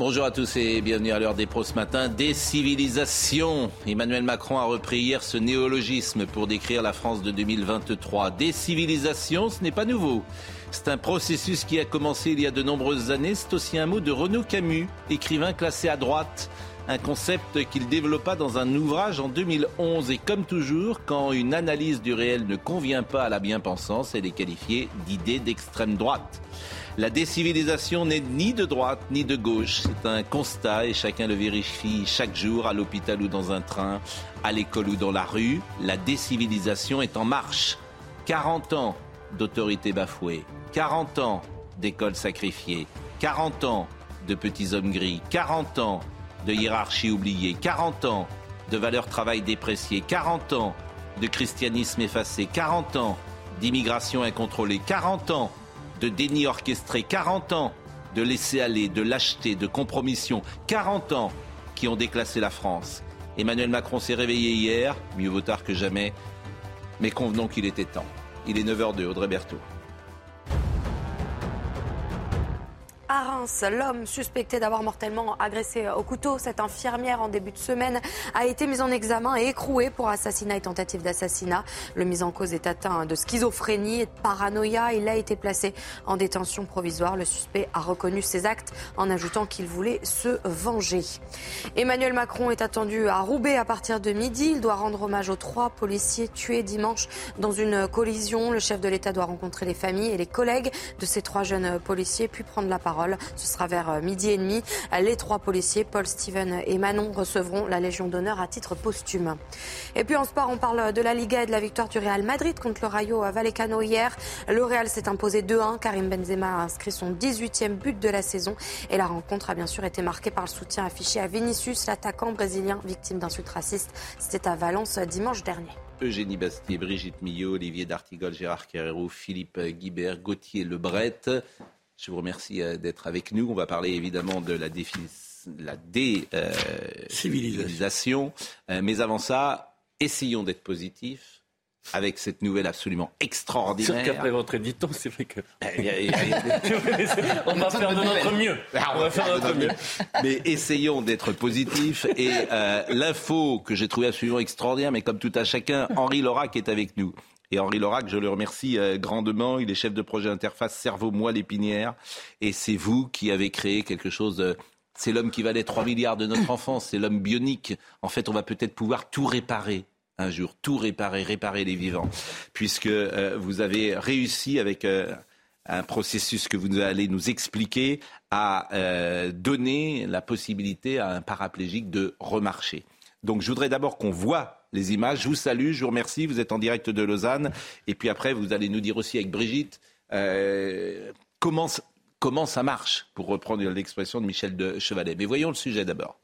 Bonjour à tous et bienvenue à l'heure des pros ce matin. Des civilisations. Emmanuel Macron a repris hier ce néologisme pour décrire la France de 2023. Des civilisations, ce n'est pas nouveau. C'est un processus qui a commencé il y a de nombreuses années. C'est aussi un mot de Renaud Camus, écrivain classé à droite. Un concept qu'il développa dans un ouvrage en 2011. Et comme toujours, quand une analyse du réel ne convient pas à la bien-pensance, elle est qualifiée d'idée d'extrême droite. La décivilisation n'est ni de droite ni de gauche. C'est un constat et chacun le vérifie chaque jour à l'hôpital ou dans un train, à l'école ou dans la rue. La décivilisation est en marche. 40 ans d'autorité bafouée, 40 ans d'école sacrifiée, 40 ans de petits hommes gris, 40 ans de hiérarchie oubliée, 40 ans de valeurs travail dépréciées, 40 ans de christianisme effacé, 40 ans d'immigration incontrôlée, 40 ans de déni orchestré, 40 ans de laisser aller, de lâcheté, de compromission, 40 ans qui ont déclassé la France. Emmanuel Macron s'est réveillé hier, mieux vaut tard que jamais, mais convenons qu'il était temps. Il est 9h02, Audrey Berthaud. À Reims, l'homme suspecté d'avoir mortellement agressé au couteau cette infirmière en début de semaine a été mis en examen et écroué pour assassinat et tentative d'assassinat. Le mis en cause est atteint de schizophrénie et de paranoïa. Il a été placé en détention provisoire. Le suspect a reconnu ses actes en ajoutant qu'il voulait se venger. Emmanuel Macron est attendu à Roubaix à partir de midi. Il doit rendre hommage aux trois policiers tués dimanche dans une collision. Le chef de l'État doit rencontrer les familles et les collègues de ces trois jeunes policiers puis prendre la parole. Ce sera vers euh, midi et demi. Les trois policiers, Paul, Steven et Manon, recevront la Légion d'honneur à titre posthume. Et puis en sport, on parle de la Liga et de la victoire du Real Madrid contre le Rayo Vallecano hier. Le Real s'est imposé 2-1. Karim Benzema a inscrit son 18e but de la saison. Et la rencontre a bien sûr été marquée par le soutien affiché à Vinicius, l'attaquant brésilien victime d'insultes racistes. C'était à Valence dimanche dernier. Eugénie Bastier, Brigitte Millot, Olivier D'Artigol, Gérard Carrero, Philippe Guibert, Gauthier Lebret. Je vous remercie euh, d'être avec nous. On va parler évidemment de la, la décivilisation. Euh, mais avant ça, essayons d'être positifs avec cette nouvelle absolument extraordinaire. qu'après votre éditon, c'est vrai que. on va faire de notre mieux. Ah, on va faire de notre mieux. Mais essayons d'être positifs. Et euh, l'info que j'ai trouvée absolument extraordinaire, mais comme tout à chacun, Henri Laurac est avec nous. Et Henri Laurac, je le remercie euh, grandement. Il est chef de projet interface cerveau-moelle épinière. Et c'est vous qui avez créé quelque chose. De... C'est l'homme qui valait 3 milliards de notre enfance. C'est l'homme bionique. En fait, on va peut-être pouvoir tout réparer un jour, tout réparer, réparer les vivants, puisque euh, vous avez réussi avec euh, un processus que vous allez nous expliquer à donner la possibilité à un paraplégique de remarcher. Donc je voudrais d'abord qu'on voit les images. Je vous salue, je vous remercie. Vous êtes en direct de Lausanne. Et puis après, vous allez nous dire aussi avec Brigitte euh, comment, comment ça marche, pour reprendre l'expression de Michel de Chevalet. Mais voyons le sujet d'abord.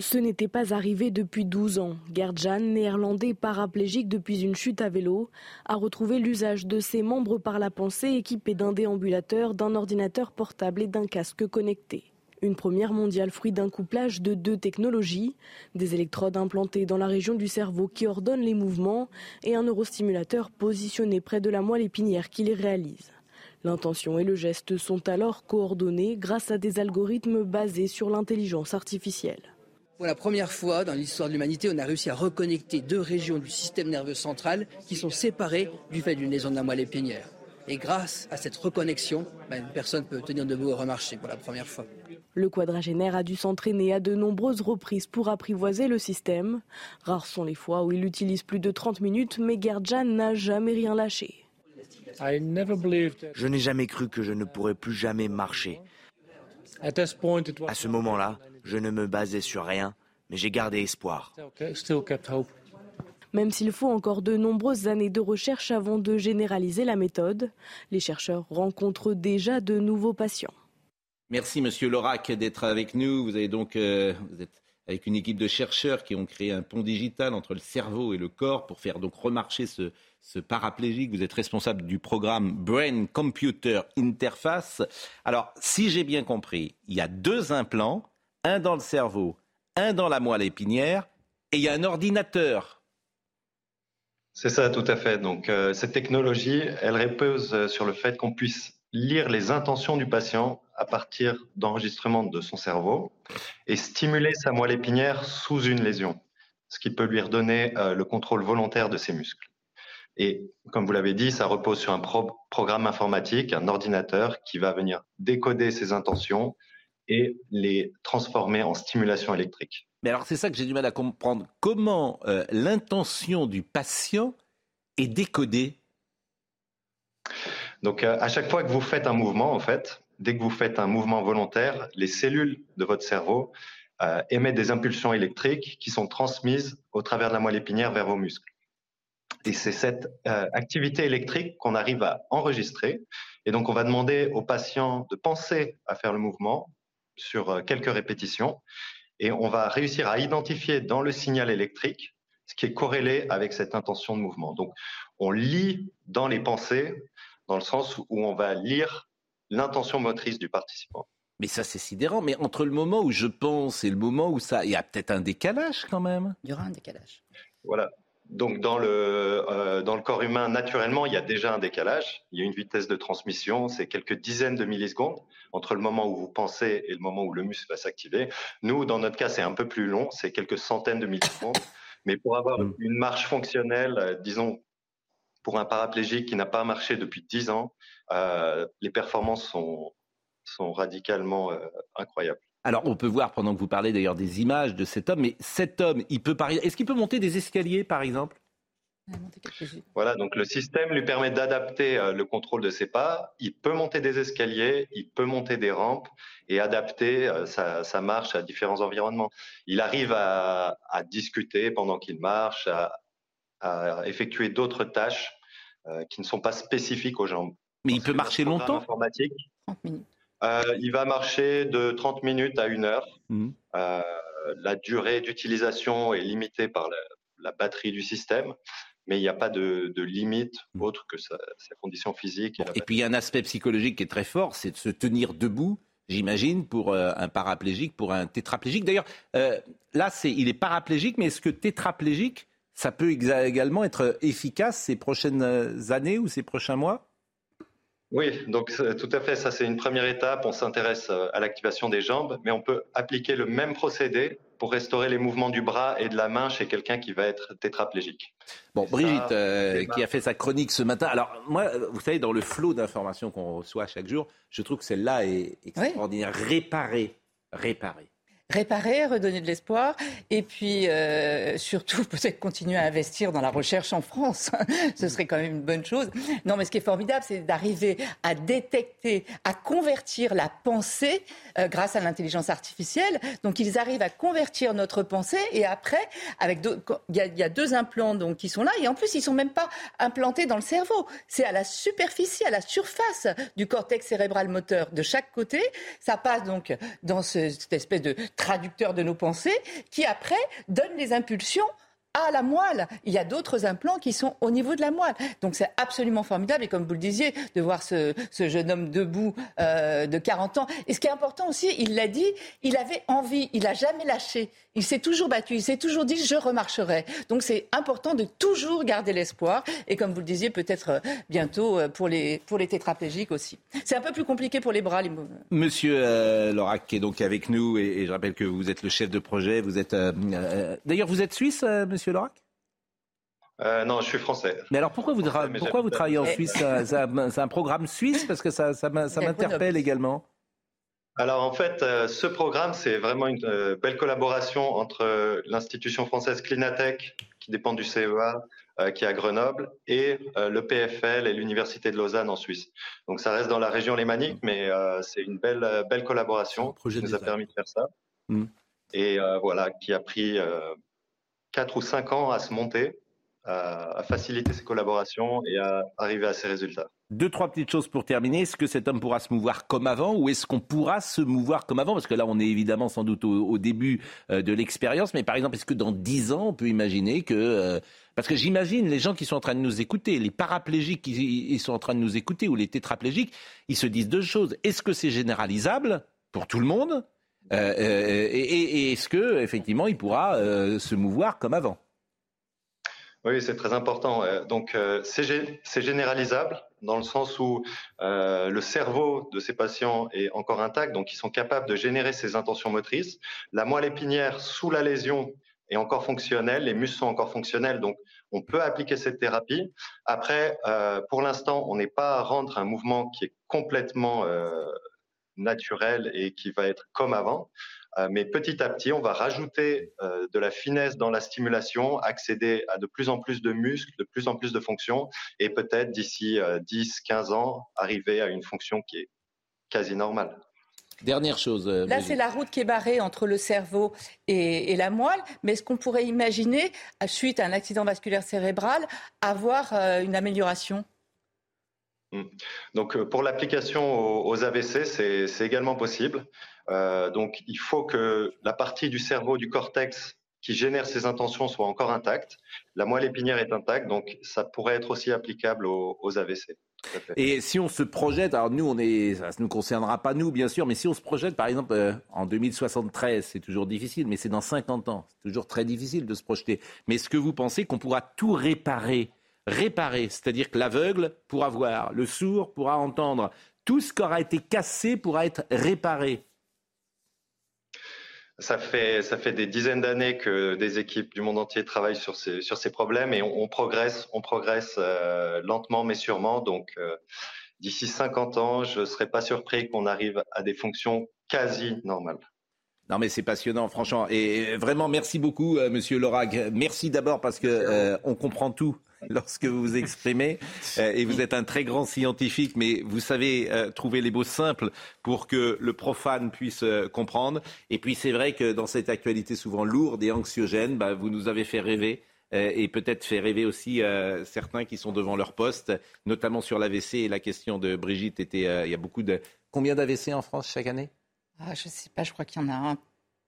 Ce n'était pas arrivé depuis 12 ans. Gerdjan, néerlandais paraplégique depuis une chute à vélo, a retrouvé l'usage de ses membres par la pensée équipé d'un déambulateur, d'un ordinateur portable et d'un casque connecté. Une première mondiale fruit d'un couplage de deux technologies, des électrodes implantées dans la région du cerveau qui ordonnent les mouvements et un neurostimulateur positionné près de la moelle épinière qui les réalise. L'intention et le geste sont alors coordonnés grâce à des algorithmes basés sur l'intelligence artificielle. Pour la première fois dans l'histoire de l'humanité, on a réussi à reconnecter deux régions du système nerveux central qui sont séparées du fait d'une lésion de la moelle épinière. Et grâce à cette reconnexion, ben, une personne peut tenir debout et remarcher pour la première fois. Le quadragénaire a dû s'entraîner à de nombreuses reprises pour apprivoiser le système. Rares sont les fois où il utilise plus de 30 minutes, mais Gerdjan n'a jamais rien lâché. Je n'ai jamais cru que je ne pourrais plus jamais marcher. À ce moment-là, je ne me basais sur rien, mais j'ai gardé espoir. Même s'il faut encore de nombreuses années de recherche avant de généraliser la méthode. Les chercheurs rencontrent déjà de nouveaux patients. Merci Monsieur Lorac d'être avec nous. Vous avez donc euh, vous êtes avec une équipe de chercheurs qui ont créé un pont digital entre le cerveau et le corps pour faire donc remarcher ce, ce paraplégique. Vous êtes responsable du programme Brain Computer Interface. Alors, si j'ai bien compris, il y a deux implants, un dans le cerveau, un dans la moelle épinière, et il y a un ordinateur. C'est ça, tout à fait. Donc, euh, cette technologie, elle repose sur le fait qu'on puisse lire les intentions du patient à partir d'enregistrements de son cerveau et stimuler sa moelle épinière sous une lésion, ce qui peut lui redonner euh, le contrôle volontaire de ses muscles. Et comme vous l'avez dit, ça repose sur un programme informatique, un ordinateur qui va venir décoder ses intentions et les transformer en stimulation électrique. Mais alors c'est ça que j'ai du mal à comprendre. Comment euh, l'intention du patient est décodée? Donc euh, à chaque fois que vous faites un mouvement, en fait, dès que vous faites un mouvement volontaire, les cellules de votre cerveau euh, émettent des impulsions électriques qui sont transmises au travers de la moelle épinière vers vos muscles. Et c'est cette activité électrique qu'on arrive à enregistrer. Et donc, on va demander au patient de penser à faire le mouvement sur quelques répétitions. Et on va réussir à identifier dans le signal électrique ce qui est corrélé avec cette intention de mouvement. Donc, on lit dans les pensées, dans le sens où on va lire l'intention motrice du participant. Mais ça, c'est sidérant. Mais entre le moment où je pense et le moment où ça. Il y a peut-être un décalage quand même. Il y aura un décalage. Voilà. Donc, dans le, euh, dans le corps humain, naturellement, il y a déjà un décalage. Il y a une vitesse de transmission, c'est quelques dizaines de millisecondes entre le moment où vous pensez et le moment où le muscle va s'activer. Nous, dans notre cas, c'est un peu plus long, c'est quelques centaines de millisecondes. Mais pour avoir mm. une marche fonctionnelle, euh, disons, pour un paraplégique qui n'a pas marché depuis 10 ans, euh, les performances sont, sont radicalement euh, incroyables. Alors, on peut voir pendant que vous parlez d'ailleurs des images de cet homme, mais cet homme, il peut Est-ce qu'il peut monter des escaliers, par exemple? Voilà, donc le système lui permet d'adapter euh, le contrôle de ses pas. Il peut monter des escaliers, il peut monter des rampes et adapter sa, marche à différents environnements. Il arrive à, discuter pendant qu'il marche, à effectuer d'autres tâches qui ne sont pas spécifiques aux jambes. Mais il peut marcher longtemps? informatique. 30 minutes. Euh, il va marcher de 30 minutes à une heure. Mhm. Euh, la durée d'utilisation est limitée par la, batterie du système, mais il n'y a pas de, limite mhm. autre que sa, condition physique. Et, puis il y a un aspect psychologique qui est très fort, c'est de se tenir debout. J'imagine pour euh, un paraplégique, pour un tétraplégique. D'ailleurs, là, c'est, il est paraplégique, mais est-ce que tétraplégique, ça peut également être efficace ces prochaines années ou ces prochains mois? Oui, donc tout à fait, ça c'est une première étape. On s'intéresse euh, à l'activation des jambes, mais on peut appliquer le même procédé pour restaurer les mouvements du bras et de la main chez quelqu'un qui va être tétraplégique. Bon, Brigitte, euh, qui a fait sa chronique ce matin. Alors, moi, vous savez, dans le flot d'informations qu'on reçoit chaque jour, je trouve que celle-là est extraordinaire. Réparer, réparer réparer, redonner de l'espoir, et puis euh, surtout peut-être continuer à investir dans la recherche en France. ce serait quand même une bonne chose. Non, mais ce qui est formidable, c'est d'arriver à détecter, à convertir la pensée euh, grâce à l'intelligence artificielle. Donc ils arrivent à convertir notre pensée, et après, avec il y, a deux implants donc qui sont là, et en plus ils sont même pas implantés dans le cerveau. C'est à la superficie, à la surface du cortex cérébral moteur de chaque côté. Ça passe donc dans cette espèce de traducteur de nos pensées, qui après donne les impulsions à la moelle. Il y a d'autres implants qui sont au niveau de la moelle. Donc c'est absolument formidable. Et comme vous le disiez, de voir ce, jeune homme debout euh, de 40 ans. Et ce qui est important aussi, il l'a dit, il avait envie, il n'a jamais lâché. Il s'est toujours battu, il s'est toujours dit je remarcherai. Donc c'est important de toujours garder l'espoir. Et comme vous le disiez, peut-être euh, bientôt euh, pour les, pour les tétraplégiques aussi. C'est un peu plus compliqué pour les bras. Les... Monsieur Lorac qui est donc avec nous, et, je rappelle que vous êtes le chef de projet. Vous êtes d'ailleurs vous êtes suisse, Monsieur Lorac non, je suis français. Mais alors pourquoi vous, pourquoi vous travaillez en Suisse C'est un, programme suisse parce que ça, ça m'interpelle également. Alors en fait, euh, ce programme, c'est vraiment une euh, belle collaboration entre euh, l'institution française Clinatech, qui dépend du CEA, qui est à Grenoble, et le PFL et l'Université de Lausanne en Suisse. Donc ça reste dans la région lémanique, mais c'est une belle, belle collaboration qui nous a permis de faire ça. Mm. Et voilà, qui a pris quatre ou cinq ans à se monter. à, faciliter ces collaborations et à arriver à ces résultats. Deux, trois petites choses pour terminer. Est-ce que cet homme pourra se mouvoir comme avant ou est-ce qu'on pourra se mouvoir comme avant? Parce que là, on est évidemment sans doute au, début euh, de l'expérience. Mais par exemple, est-ce que dans dix ans, on peut imaginer que... Euh, parce que j'imagine les gens qui sont en train de nous écouter, les paraplégiques qui sont en train de nous écouter ou les tétraplégiques, ils se disent deux choses. Est-ce que c'est généralisable pour tout le monde euh, et, est-ce que effectivement il pourra se mouvoir comme avant? Oui, c'est très important. Donc, c'est généralisable dans le sens où euh, le cerveau de ces patients est encore intact, donc ils sont capables de générer ces intentions motrices. La moelle épinière sous la lésion est encore fonctionnelle, les muscles sont encore fonctionnels, donc on peut appliquer cette thérapie. Après, euh, pour l'instant, on n'est pas à rendre un mouvement qui est complètement euh, naturel et qui va être comme avant. Euh, mais petit à petit, on va rajouter euh, de la finesse dans la stimulation, accéder à de plus en plus de muscles, de plus en plus de fonctions, et peut-être d'ici 10, euh, 15 ans, arriver à une fonction qui est quasi normale. Dernière chose. Là, c'est la route qui est barrée entre le cerveau et, la moelle. Mais est-ce qu'on pourrait imaginer, suite à un accident vasculaire cérébral, avoir une amélioration. Donc pour l'application aux AVC, c'est également possible. Euh, donc, il faut que la partie du cerveau, du cortex, qui génère ces intentions soit encore intacte. La moelle épinière est intacte, donc ça pourrait être aussi applicable aux, AVC. Et si on se projette, alors nous, on est, ça ne nous concernera pas nous, bien sûr, mais si on se projette, par exemple, euh, en 2073, c'est toujours difficile, mais c'est dans 50 ans, c'est toujours très difficile de se projeter. Mais est-ce que vous pensez qu'on pourra tout réparer Réparer, c'est-à-dire que l'aveugle pourra voir, le sourd pourra entendre, tout ce qui aura été cassé pourra être réparé. Ça fait, ça fait des dizaines d'années que des équipes du monde entier travaillent sur ces, sur ces problèmes et on, progresse, on progresse euh, lentement mais sûrement. Donc, euh, d'ici 50 ans, je ne serais pas surpris qu'on arrive à des fonctions quasi normales. Non mais c'est passionnant, franchement. Et vraiment, merci beaucoup, euh, Monsieur Lorag. Merci d'abord parce que on comprend tout lorsque vous vous exprimez. Euh, et vous êtes un très grand scientifique, mais vous savez euh, trouver les mots simples pour que le profane puisse euh, comprendre. Et puis c'est vrai que dans cette actualité souvent lourde et anxiogène, bah, vous nous avez fait rêver et peut-être fait rêver aussi certains qui sont devant leur poste, notamment sur l'AVC. La question de Brigitte était, il y a beaucoup de... Combien d'AVC en France chaque année? Ah, Je ne sais pas, je crois qu'il y en a un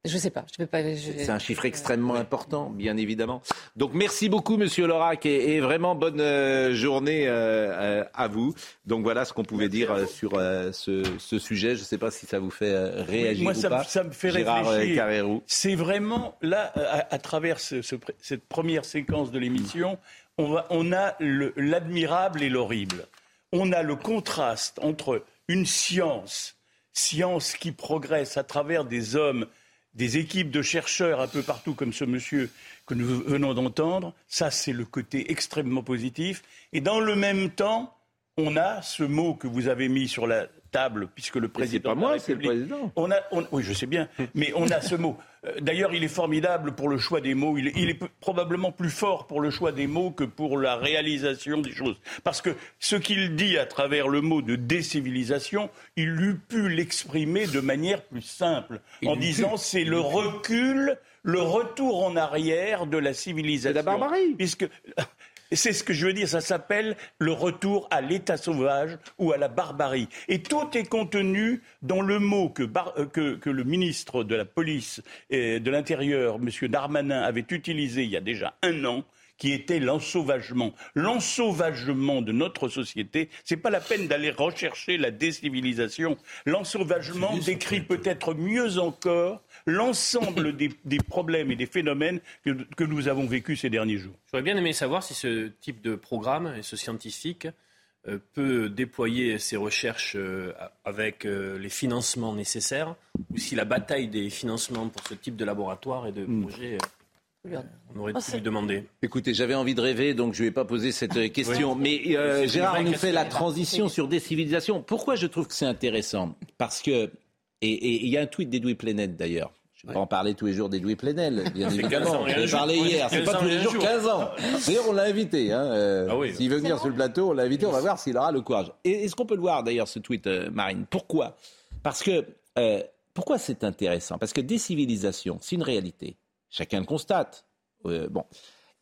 je ne sais pas. Je vais pas. C'est un chiffre extrêmement important, bien évidemment. Donc merci beaucoup, Monsieur Lorac, et, vraiment bonne euh, journée euh, euh, à vous. Donc voilà ce qu'on pouvait dire sur ce, sujet. Je ne sais pas si ça vous fait réagir moi, ou ça, pas. ça me fait réfléchir. C'est vraiment là, à, travers cette première séquence de l'émission, on, on a l'admirable et l'horrible. On a le contraste entre une science, science qui progresse à travers des hommes des équipes de chercheurs un peu partout, comme ce monsieur que nous venons d'entendre, ça c'est le côté extrêmement positif. Et dans le même temps, on a ce mot que vous avez mis sur la table, puisque le président. C'est pas moi, c'est le président. On a, oui, je sais bien, mais on a ce mot. Euh, d'ailleurs, il est formidable pour le choix des mots. Il est, probablement plus fort pour le choix des mots que pour la réalisation des choses. Parce que ce qu'il dit à travers le mot de décivilisation, il eût pu l'exprimer de manière plus simple, en disant c'est le recul le retour en arrière de la civilisation. C'est la barbarie. Puisque c'est ce que je veux dire, ça s'appelle le retour à l'état sauvage ou à la barbarie. Et tout est contenu dans le mot que, euh, le ministre de la police et de l'Intérieur, M. Darmanin, avait utilisé il y a déjà un an qui était l'ensauvagement. L'ensauvagement de notre société, c'est pas la peine d'aller rechercher la décivilisation. L'ensauvagement décrit peut-être mieux encore l'ensemble des, problèmes et des phénomènes que, nous avons vécus ces derniers jours. J'aurais bien aimé savoir si ce type de programme et ce scientifique euh, peut déployer ses recherches euh, avec euh, les financements nécessaires ou si la bataille des financements pour ce type de laboratoire et de hmm. projet on aurait pu lui demander. Écoutez, j'avais envie de rêver, donc je ne vais pas poser cette question. Mais Gérard nous fait la transition sur des civilisations. Pourquoi je trouve que c'est intéressant? Parce que et il y a un tweet d'Edoui Plenel d'ailleurs. Je ne vais pas en parler tous les jours d'Edoui Plenel, bien évidemment. J'en ai parlé hier. C'est pas tous les jours, 15 ans. D'ailleurs, on l'a invité. Hein. Euh, ah s'il veut venir sur le plateau, on l'a invité. On va voir s'il aura le courage. Est-ce qu'on peut le voir d'ailleurs, ce tweet, euh, Marine? Pourquoi? Parce que. Euh, pourquoi c'est intéressant? Parce que des civilisations, c'est une réalité. Chacun le constate. bon.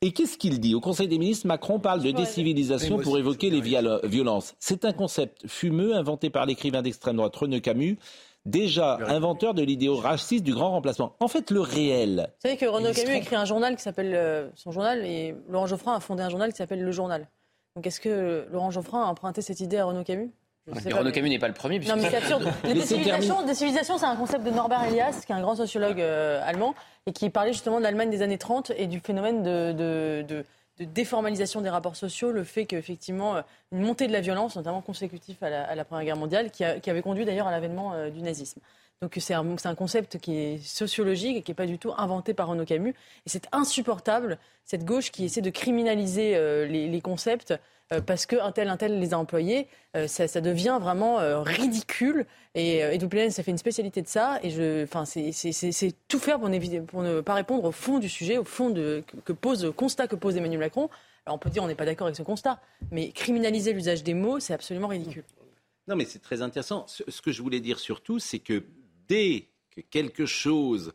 Et qu'est-ce qu'il dit? Au Conseil des ministres, Macron parle de décivilisation pour évoquer les violences. C'est un concept fumeux inventé par l'écrivain d'extrême droite René Camus, déjà inventeur de l'idéo raciste du grand remplacement. En fait, le réel. Vous savez que René Camus écrit un journal qui s'appelle euh, son journal et Laurent Geoffrin a fondé un journal qui s'appelle Le Journal. Donc est-ce que Laurent Geoffrin a emprunté cette idée à Renaud Camus? Renaud Camus n'est pas le premier. Non, mais c'est absurde. Décivilisation, c'est un concept de Norbert Elias, qui est un grand sociologue euh, allemand, et qui parlait justement de l'Allemagne des années 30 et du phénomène de, déformalisation des rapports sociaux, le fait qu'effectivement, euh, une montée de la violence, notamment consécutif à la, Première Guerre mondiale, qui, avait conduit d'ailleurs à l'avènement euh, du nazisme. Donc c'est un, concept qui est sociologique et qui n'est pas du tout inventé par Renaud Camus. Et c'est insupportable, cette gauche qui essaie de criminaliser les concepts euh, parce qu'un tel, un tel les a employés, euh, ça, devient vraiment euh, ridicule. Et, et ça fait une spécialité de ça. Et c'est tout faire pour, pour, ne pas répondre au fond du sujet, au fond de, que pose, le constat que pose Emmanuel Macron. Alors on peut dire on n'est pas d'accord avec ce constat, mais criminaliser l'usage des mots, c'est absolument ridicule. Non, mais c'est très intéressant. Ce, que je voulais dire surtout, c'est que dès que quelque chose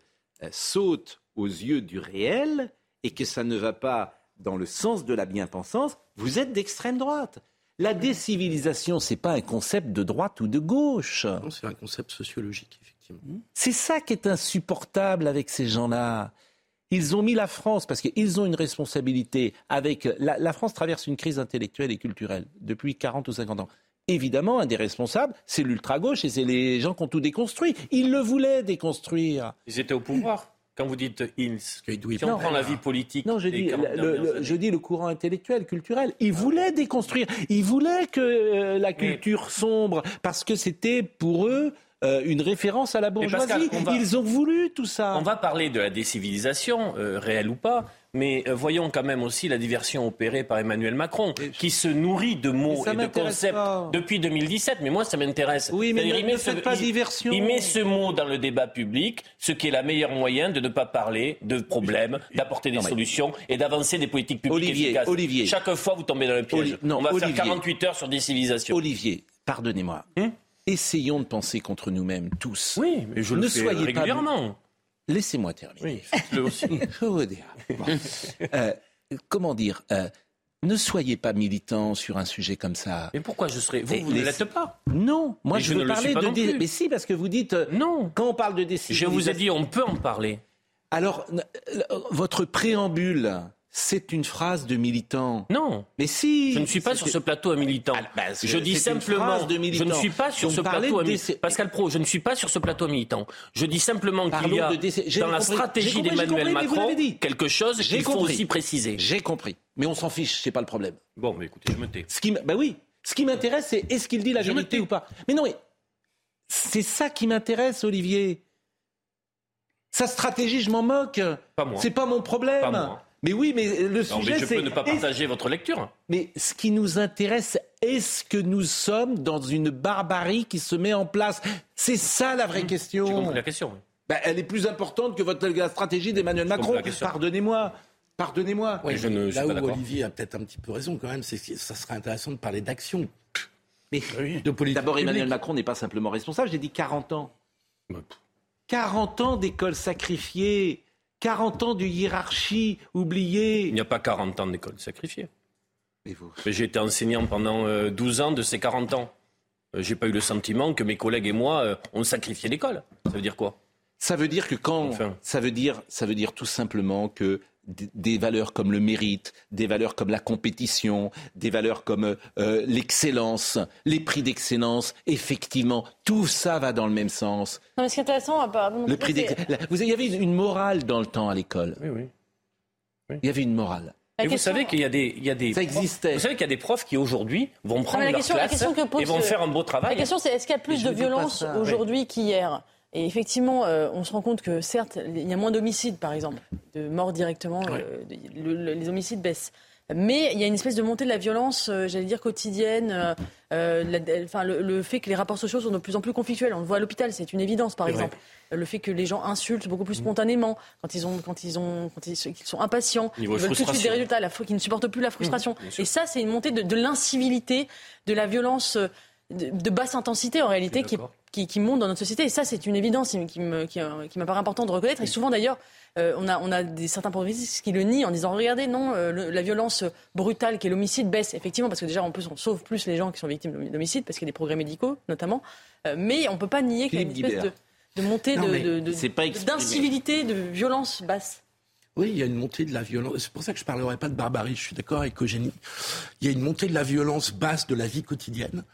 saute aux yeux du réel et que ça ne va pas dans le sens de la bien-pensance, vous êtes d'extrême droite. La décivilisation, c'est pas un concept de droite ou de gauche. c'est un concept sociologique, effectivement. C'est ça qui est insupportable avec ces gens-là. Ils ont mis la France, parce qu'ils ont une responsabilité avec... La, la, France traverse une crise intellectuelle et culturelle depuis 40 ou 50 ans. Évidemment, un des responsables, c'est l'ultra-gauche et c'est les gens qui ont tout déconstruit. Ils le voulaient déconstruire. Ils étaient au pouvoir. Quand vous dites ils, si on prend la vie politique. Non, je dis, le, je dis le courant intellectuel, culturel. Ils voulaient déconstruire. Ils voulaient que euh, la culture sombre, parce que c'était pour eux euh, une référence à la bourgeoisie. Ils ont voulu tout ça. On va parler de la décivilisation, euh, réelle ou pas. Mais euh, voyons quand même aussi la diversion opérée par Emmanuel Macron, qui se nourrit de mots et de concepts depuis 2017. Mais moi, ça m'intéresse. Oui, mais ne, il faites pas diversion. Il met ce mot dans le débat public, ce qui est la meilleure moyen de ne pas parler de problèmes, d'apporter des solutions et d'avancer des politiques publiques Olivier, efficaces. Olivier. Chaque fois, vous tombez dans le piège. On va faire 48 heures sur des civilisations. Olivier, pardonnez-moi. Hum Essayons de penser contre nous-mêmes tous. Oui, mais je ne le fais soyez régulièrement. Laissez-moi terminer. Oui. Euh, comment dire euh, ne soyez pas militant sur un sujet comme ça. Mais pourquoi je serais Vous, vous ne l'êtes pas. Non, moi je, veux parler de. Mais si, parce que vous dites. Euh, non. Quand on parle de décision. Je vous ai dit, on peut en parler. Alors, votre préambule c'est une phrase de militant. Non. Mais si. Je ne suis pas sur ce plateau un militant. Ah, bah, je dis simplement. De je ne suis pas sur ce plateau. militant. Pascal Pro, je ne suis pas sur ce plateau militant. Je dis simplement qu'il y a dans la stratégie d'Emmanuel Macron quelque chose qu'il faut aussi préciser. J'ai compris. Mais on s'en fiche, c'est pas le problème. Bon, mais écoutez, je me tais. Ce qui, bah oui. Ce qui m'intéresse, c'est est-ce qu'il dit la vérité ou pas? Mais non, mais c'est ça qui m'intéresse, Olivier. Sa stratégie, je m'en moque. Pas moi. C'est pas mon problème. Pas moi. Mais oui, mais le sujet, c'est... Je peux ne pas partager votre lecture. Mais ce qui nous intéresse, est-ce que nous sommes dans une barbarie qui se met en place? C'est ça la vraie mmh. question. J'ai compris la question. Ben, elle est plus importante que votre la stratégie d'Emmanuel Macron. Pardonnez-moi. Pardonnez-moi. Oui, je ne, là où Olivier a peut-être un petit peu raison quand même, c'est que ça serait intéressant de parler d'action. Mais d'abord, Emmanuel Macron n'est pas simplement responsable, j'ai dit 40 ans. 40 ans d'école sacrifiée 40 ans de hiérarchie oubliée. Il n'y a pas 40 ans d'école sacrifiée. Mais vous J'ai été enseignant pendant 12 euh, ans de ces 40 ans. Euh, j'ai pas eu le sentiment que mes collègues et moi, euh, on sacrifié l'école. Ça veut dire quoi? Ça veut dire que quand. Ça, veut dire, ça veut dire tout simplement que des valeurs comme le mérite, des valeurs comme la compétition, des valeurs comme euh, l'excellence, les prix d'excellence, effectivement, tout ça va dans le même sens. Non, mais ce qui est intéressant, le prix vous il y avait une morale dans le temps à l'école. Oui, oui. Il y avait une morale. et vous savez qu'il y a des, il y a des ça existait. Vous savez qu'il y a des profs qui aujourd'hui vont prendre leur classe et vont faire un beau travail. La question c'est est-ce qu'il y a plus de violence aujourd'hui qu'hier? Et effectivement, euh, on se rend compte que certes, il y a moins d'homicides, par exemple, de morts directement. Euh, les homicides baissent. Mais il y a une espèce de montée de la violence, euh, j'allais dire quotidienne. enfin, le, fait que les rapports sociaux sont de plus en plus conflictuels. On le voit à l'hôpital, c'est une évidence, par exemple. Le fait que les gens insultent beaucoup plus mm. spontanément quand ils ont, quand ils ont, quand ils, sont impatients, ils veulent tout de suite des résultats, qu'ils ne supportent plus la frustration. Mm, Et ça, c'est une montée de, de l'incivilité, de la violence de, basse intensité en réalité qui, qui, qui, monte dans notre société. Et ça, c'est une évidence qui, me, qui, qui m'apparaît important de reconnaître. Et souvent d'ailleurs, euh, on, a, on a des, certains progressistes qui le nient en disant regardez, non, euh, la violence brutale qui est l'homicide baisse. Effectivement, parce que déjà, en plus, on sauve plus les gens qui sont victimes d'homicide parce qu'il y a des progrès médicaux notamment. Euh, mais on ne peut pas nier qu'il y a une espèce de, de, montée d'incivilité, de, de, de violence basse. Oui, il y a une montée de la violence. C'est pour ça que je ne parlerai pas de barbarie. Je suis d'accord avec Eugénie. Il y a une montée de la violence basse de la vie quotidienne.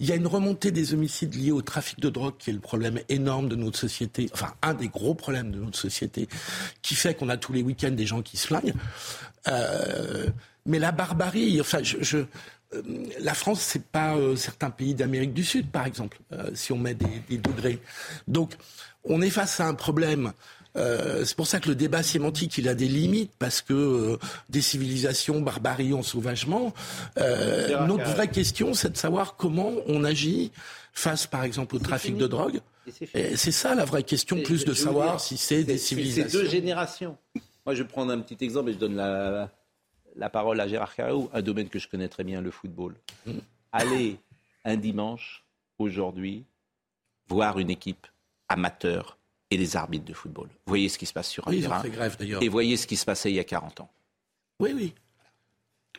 Il y a une remontée des homicides liés au trafic de drogue, qui est le problème énorme de notre société, enfin un des gros problèmes de notre société, qui fait qu'on a tous les week-ends des gens qui se flinguent. Euh, mais la barbarie, enfin, je, euh, la France, c'est pas euh, certains pays d'Amérique du Sud, par exemple, si on met des, degrés. Donc, on est face à un problème euh, c'est pour ça que le débat sémantique, il a des limites, parce que euh, des civilisations, barbarie, sauvagement. Euh, notre vraie question, c'est de savoir comment on agit face, par exemple, au trafic de drogue. C'est ça la vraie question, plus de savoir si c'est des civilisations. C'est deux générations. Moi, je vais prendre un petit exemple et je donne la, la parole à Gérard Carreau, un domaine que je connais très bien, le football. Mmh. Allez un dimanche, aujourd'hui, voir une équipe amateur et les arbitres de football. voyez ce qui se passe sur un terrain. et voyez ce qui se passait il y a 40 ans. Oui, oui.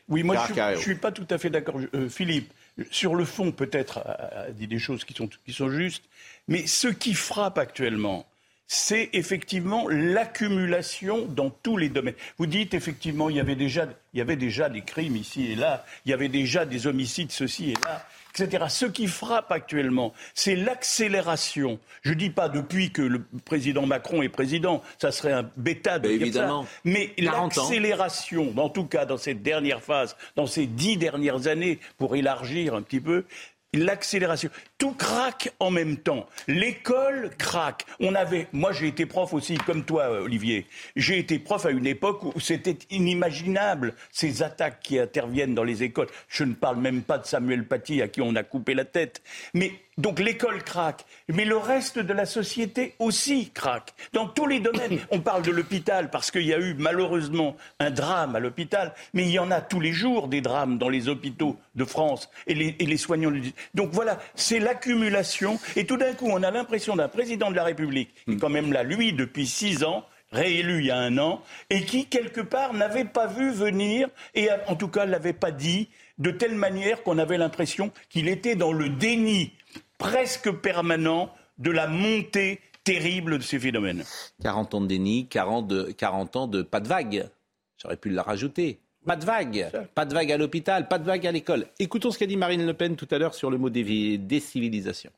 Oui, moi je ne suis, pas tout à fait d'accord. Euh, Philippe, sur le fond, peut-être, a, dit des choses qui sont, qui sont justes, mais ce qui frappe actuellement, c'est effectivement l'accumulation dans tous les domaines. Vous dites effectivement, il y avait déjà, il y avait déjà des crimes ici et là, il y avait déjà des homicides ceci et là etc. Ce qui frappe actuellement, c'est l'accélération. Je ne dis pas depuis que le président Macron est président, ça serait un bêta de dire évidemment. ça, mais l'accélération, en tout cas dans cette dernière phase, dans ces dix dernières années, pour élargir un petit peu, l'accélération. Tout craque en même temps. L'école craque. On avait, moi j'ai été prof aussi, comme toi Olivier. J'ai été prof à une époque où c'était inimaginable ces attaques qui interviennent dans les écoles. Je ne parle même pas de Samuel Paty à qui on a coupé la tête. Mais donc l'école craque, mais le reste de la société aussi craque. Dans tous les domaines, on parle de l'hôpital parce qu'il y a eu malheureusement un drame à l'hôpital, mais il y en a tous les jours des drames dans les hôpitaux de France et les, et les soignants. Donc voilà, c'est l'accumulation. Et tout d'un coup, on a l'impression d'un président de la République, qui est quand même là, lui, depuis six ans, réélu il y a un an, et qui, quelque part, n'avait pas vu venir, et en tout cas, l'avait pas dit, de telle manière qu'on avait l'impression qu'il était dans le déni presque permanent de la montée terrible de ces phénomènes. 40 ans de déni, 40, de, 40 ans de pas de vague. J'aurais pu la rajouter. Pas de vague. Pas de vague à l'hôpital, pas de vague à l'école. Écoutons ce qu'a dit Marine Le Pen tout à l'heure sur le mot décivilisation.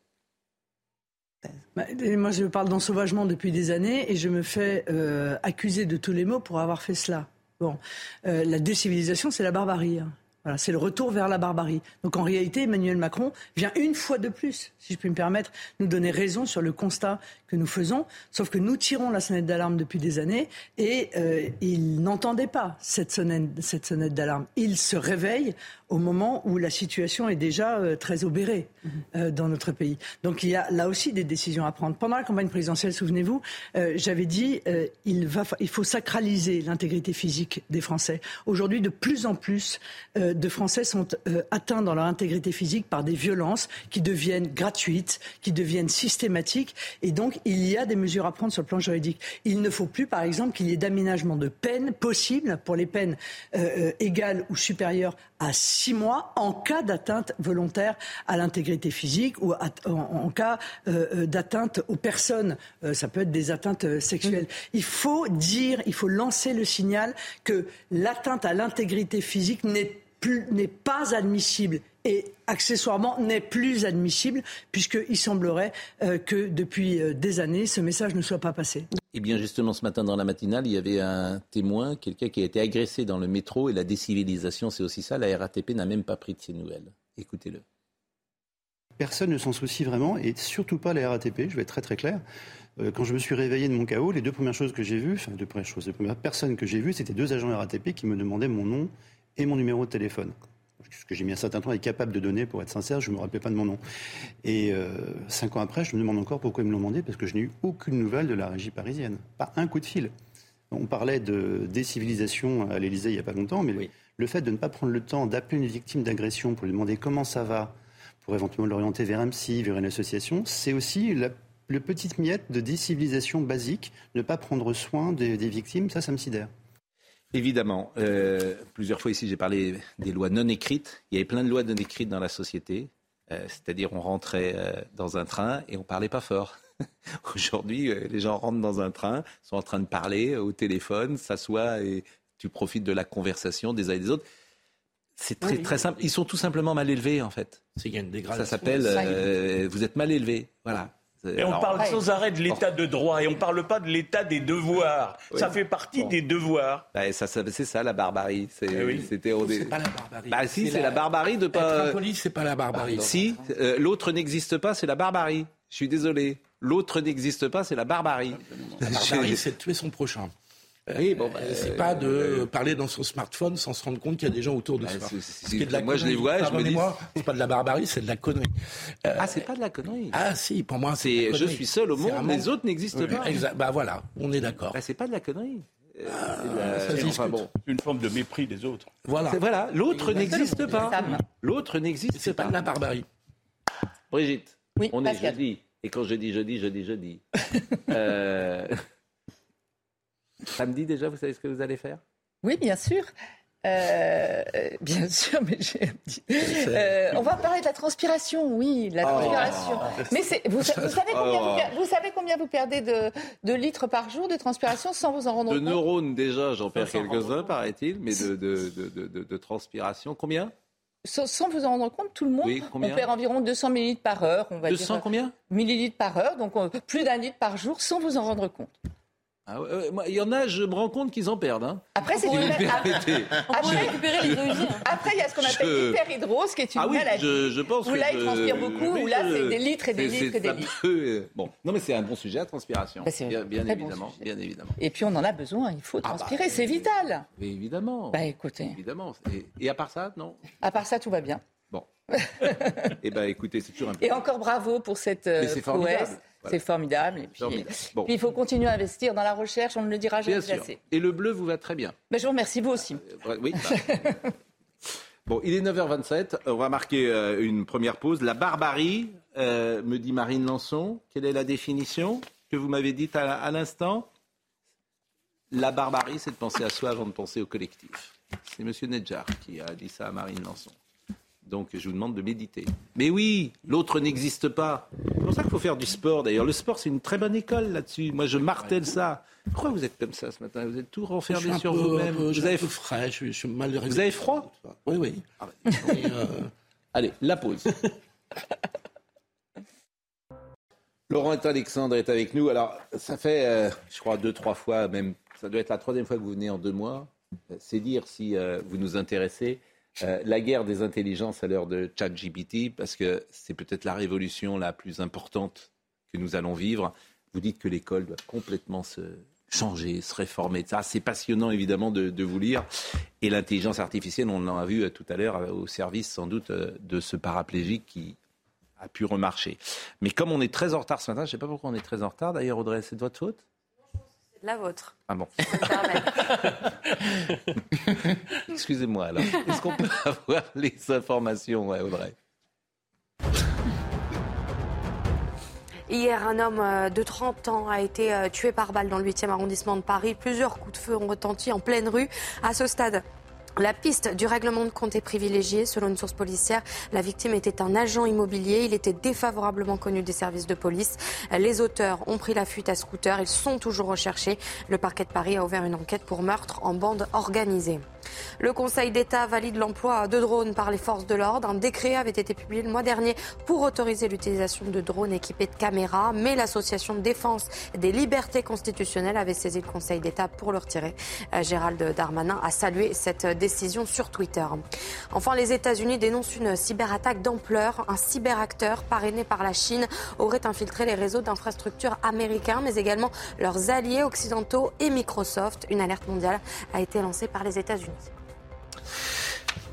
Bah, moi, je parle d'ensauvagement depuis des années et je me fais euh, accuser de tous les mots pour avoir fait cela. Bon, euh, la décivilisation, c'est la barbarie. Hein. Voilà, c'est le retour vers la barbarie. Donc en réalité, Emmanuel Macron vient une fois de plus, si je puis me permettre, nous donner raison sur le constat que nous faisons. Sauf que nous tirons la sonnette d'alarme depuis des années et euh, il n'entendait pas cette sonnette, cette sonnette d'alarme. Il se réveille au moment où la situation est déjà euh, très obérée mhm. euh, dans notre pays. Donc il y a là aussi des décisions à prendre. Pendant la campagne présidentielle, souvenez-vous, j'avais dit il, va, il faut sacraliser l'intégrité physique des Français. Aujourd'hui, de plus en plus de Français sont atteints dans leur intégrité physique par des violences qui deviennent gratuites, qui deviennent systématiques. Et donc, il y a des mesures à prendre sur le plan juridique. Il ne faut plus, par exemple, qu'il y ait d'aménagement de peine possible pour les peines égales ou supérieures à six mois en cas d'atteinte volontaire à l'intégrité physique ou en, cas euh, euh, d'atteinte aux personnes. Euh, ça peut être des atteintes sexuelles. Il faut dire, il faut lancer le signal que l'atteinte à l'intégrité physique n'est n'est pas admissible et accessoirement n'est plus admissible puisqu'il semblerait que depuis des années ce message ne soit pas passé. Eh bien, justement, ce matin dans la matinale, il y avait un témoin, quelqu'un qui a été agressé dans le métro et la décivilisation, c'est aussi ça. La RATP n'a même pas pris de ses nouvelles. Écoutez-le. Personne ne s'en soucie vraiment, et surtout pas la RATP, je vais être très très clair. Euh, quand je me suis réveillé de mon chaos, les deux premières choses que j'ai vues, enfin, deux premières choses, les premières personnes que j'ai vues, c'était deux agents RATP qui me demandaient mon nom et mon numéro de téléphone ce que j'ai mis un certain temps être capable de donner, pour être sincère, je ne me rappelais pas de mon nom. Et euh, cinq ans après, je me demande encore pourquoi ils me l'ont demandé, parce que je n'ai eu aucune nouvelle de la régie parisienne. Pas un coup de fil. On parlait de décivilisation à l'Élysée il n'y a pas longtemps, mais le fait de ne pas prendre le temps d'appeler une victime d'agression pour lui demander comment ça va, pour éventuellement l'orienter vers un psy, vers une association. C'est aussi la le petite miette de décivilisation basique, ne pas prendre soin des, victimes, ça, ça me sidère. Évidemment. Euh, plusieurs fois ici, j'ai parlé des lois non écrites. Il y avait plein de lois non écrites dans la société. Euh, c'est-à-dire, on rentrait euh, dans un train et on parlait pas fort. Aujourd'hui, les gens rentrent dans un train, sont en train de parler au téléphone, s'assoient et tu profites de la conversation des uns et des autres. C'est très, très simple. Ils sont tout simplement mal élevés, en fait. Ça s'appelle vous êtes mal élevé. Voilà. Et on parle sans arrêt de l'état de droit et on ne parle pas de l'état des devoirs. Ça fait partie des devoirs. Bah, ça, c'est ça la barbarie. C'est eh oui. pas la barbarie. Bah si, c'est la... barbarie de pas. Être police, c'est pas la barbarie. si, euh, l'autre n'existe pas, c'est la barbarie. Je suis désolé. L'autre n'existe pas, c'est la barbarie. La barbarie, c'est de tuer son prochain. Oui, bon, bah, c'est pas de euh, parler dans son smartphone sans se rendre compte qu'il y a des gens autour de bah, soi. moi, je les vois, je me dis. C'est pas de la barbarie, c'est de la connerie. Euh, ah, c'est pas de la connerie. Ah, si, pour moi, c'est. Je suis seul au monde, les autres n'existent pas. Bah voilà, on est d'accord. Bah, c'est pas de la connerie. Ah, bon. Une forme de mépris des autres. Voilà. Voilà, l'autre n'existe pas. L'autre n'existe pas. C'est pas de la barbarie. Brigitte, on est jeudi. Et quand je dis jeudi, jeudi, jeudi. euh... Samedi déjà, vous savez ce que vous allez faire? Oui, bien sûr. Euh, bien sûr, mais j'ai euh, on va parler de la transpiration, oui, la oh. transpiration. mais vous, savez combien vous, savez combien vous perdez de, litres par jour de transpiration sans vous en rendre compte? De neurones déjà, j'en perds quelques-uns, paraît-il, mais de, de, transpiration, combien? Sans, vous en rendre compte, tout le monde, on perd environ 200 millilitres par heure. On va 200 combien? Millilitres par heure, donc plus d'un litre par jour, sans vous en rendre compte. Ah il y en a, je me rends compte qu'ils en perdent. Hein. Après, c'est une Après, Après, il y a ce qu'on appelle je... l'hyperhydrose, qui est une ah oui, maladie. Je, je pense où là, il transpire beaucoup, où là, c'est des litres et des litres et des litres. Euh, bon, non, mais c'est un bon sujet, la transpiration. Bah, bien, bien évidemment, bien évidemment. Et puis, on en a besoin, il faut ah, bah, transpirer, c'est vital. Mais évidemment. Bah, écoutez. Évidemment. Et, à part ça, non À part ça, tout va bien. Bon. Eh bien, écoutez, c'est toujours un Et encore bravo pour cette prouesse. C'est formidable. Et puis, il faut continuer à investir dans la recherche, on ne le dira jamais assez. Et le bleu vous va très bien. Mais je vous remercie, vous aussi. Euh, oui. Bah. bon, il est 9h27. On va marquer euh, une première pause. La barbarie, euh, me dit Marine Lançon. Quelle est la définition que vous m'avez dite à, l'instant? La barbarie, c'est de penser à soi avant de penser au collectif. C'est M. Nedjar qui a dit ça à Marine Lançon. Donc je vous demande de méditer. Mais oui, l'autre n'existe pas. C'est pour ça qu'il faut faire du sport. D'ailleurs, le sport, c'est une très bonne école là-dessus. Moi, je martèle ça. Pourquoi vous êtes comme ça ce matin? Vous êtes tout renfermé sur vous-même. Vous avez frais, je, suis mal Vous avez froid? Oui, oui. Ah, euh, Allez, la pause. Laurent Alexandre est avec nous. Alors, ça fait, euh, je crois, deux, trois fois, même, ça doit être la troisième fois que vous venez en deux mois. C'est dire si euh, vous nous intéressez. Euh, la guerre des intelligences à l'heure de ChatGPT, parce que c'est peut-être la révolution la plus importante que nous allons vivre. Vous dites que l'école doit complètement se changer, se réformer. Ça, c'est passionnant évidemment de, vous lire. Et l'intelligence artificielle, on l'a vu euh, tout à l'heure euh, au service sans doute de ce paraplégique qui a pu remarcher. Mais comme on est très en retard ce matin, je ne sais pas pourquoi on est très en retard. D'ailleurs, Audrey, c'est de votre faute? La vôtre. Ah bon. Excusez-moi alors. Est-ce qu'on peut avoir les informations, Audrey? Hier, un homme euh, de 30 ans a été euh, tué par balle dans le 8e arrondissement de Paris. Plusieurs coups de feu ont retenti en pleine rue. À ce stade, la piste du règlement de compte est privilégiée. Selon une source policière, la victime était un agent immobilier. Il était défavorablement connu des services de police. Les auteurs ont pris la fuite à scooter. Ils sont toujours recherchés. Le parquet de Paris a ouvert une enquête pour meurtre en bande organisée. Le Conseil d'État valide l'emploi de drones par les forces de l'ordre. Un décret avait été publié le mois dernier pour autoriser l'utilisation de drones équipés de caméras, mais l'association de défense des libertés constitutionnelles avait saisi le Conseil d'État pour le retirer. Euh, Gérald Darmanin a salué cette décision sur Twitter. Enfin, les États-Unis dénoncent une cyberattaque d'ampleur. Un cyberacteur parrainé par la Chine aurait infiltré les réseaux d'infrastructures américains, mais également leurs alliés occidentaux et Microsoft. Une alerte mondiale a été lancée par les États-Unis.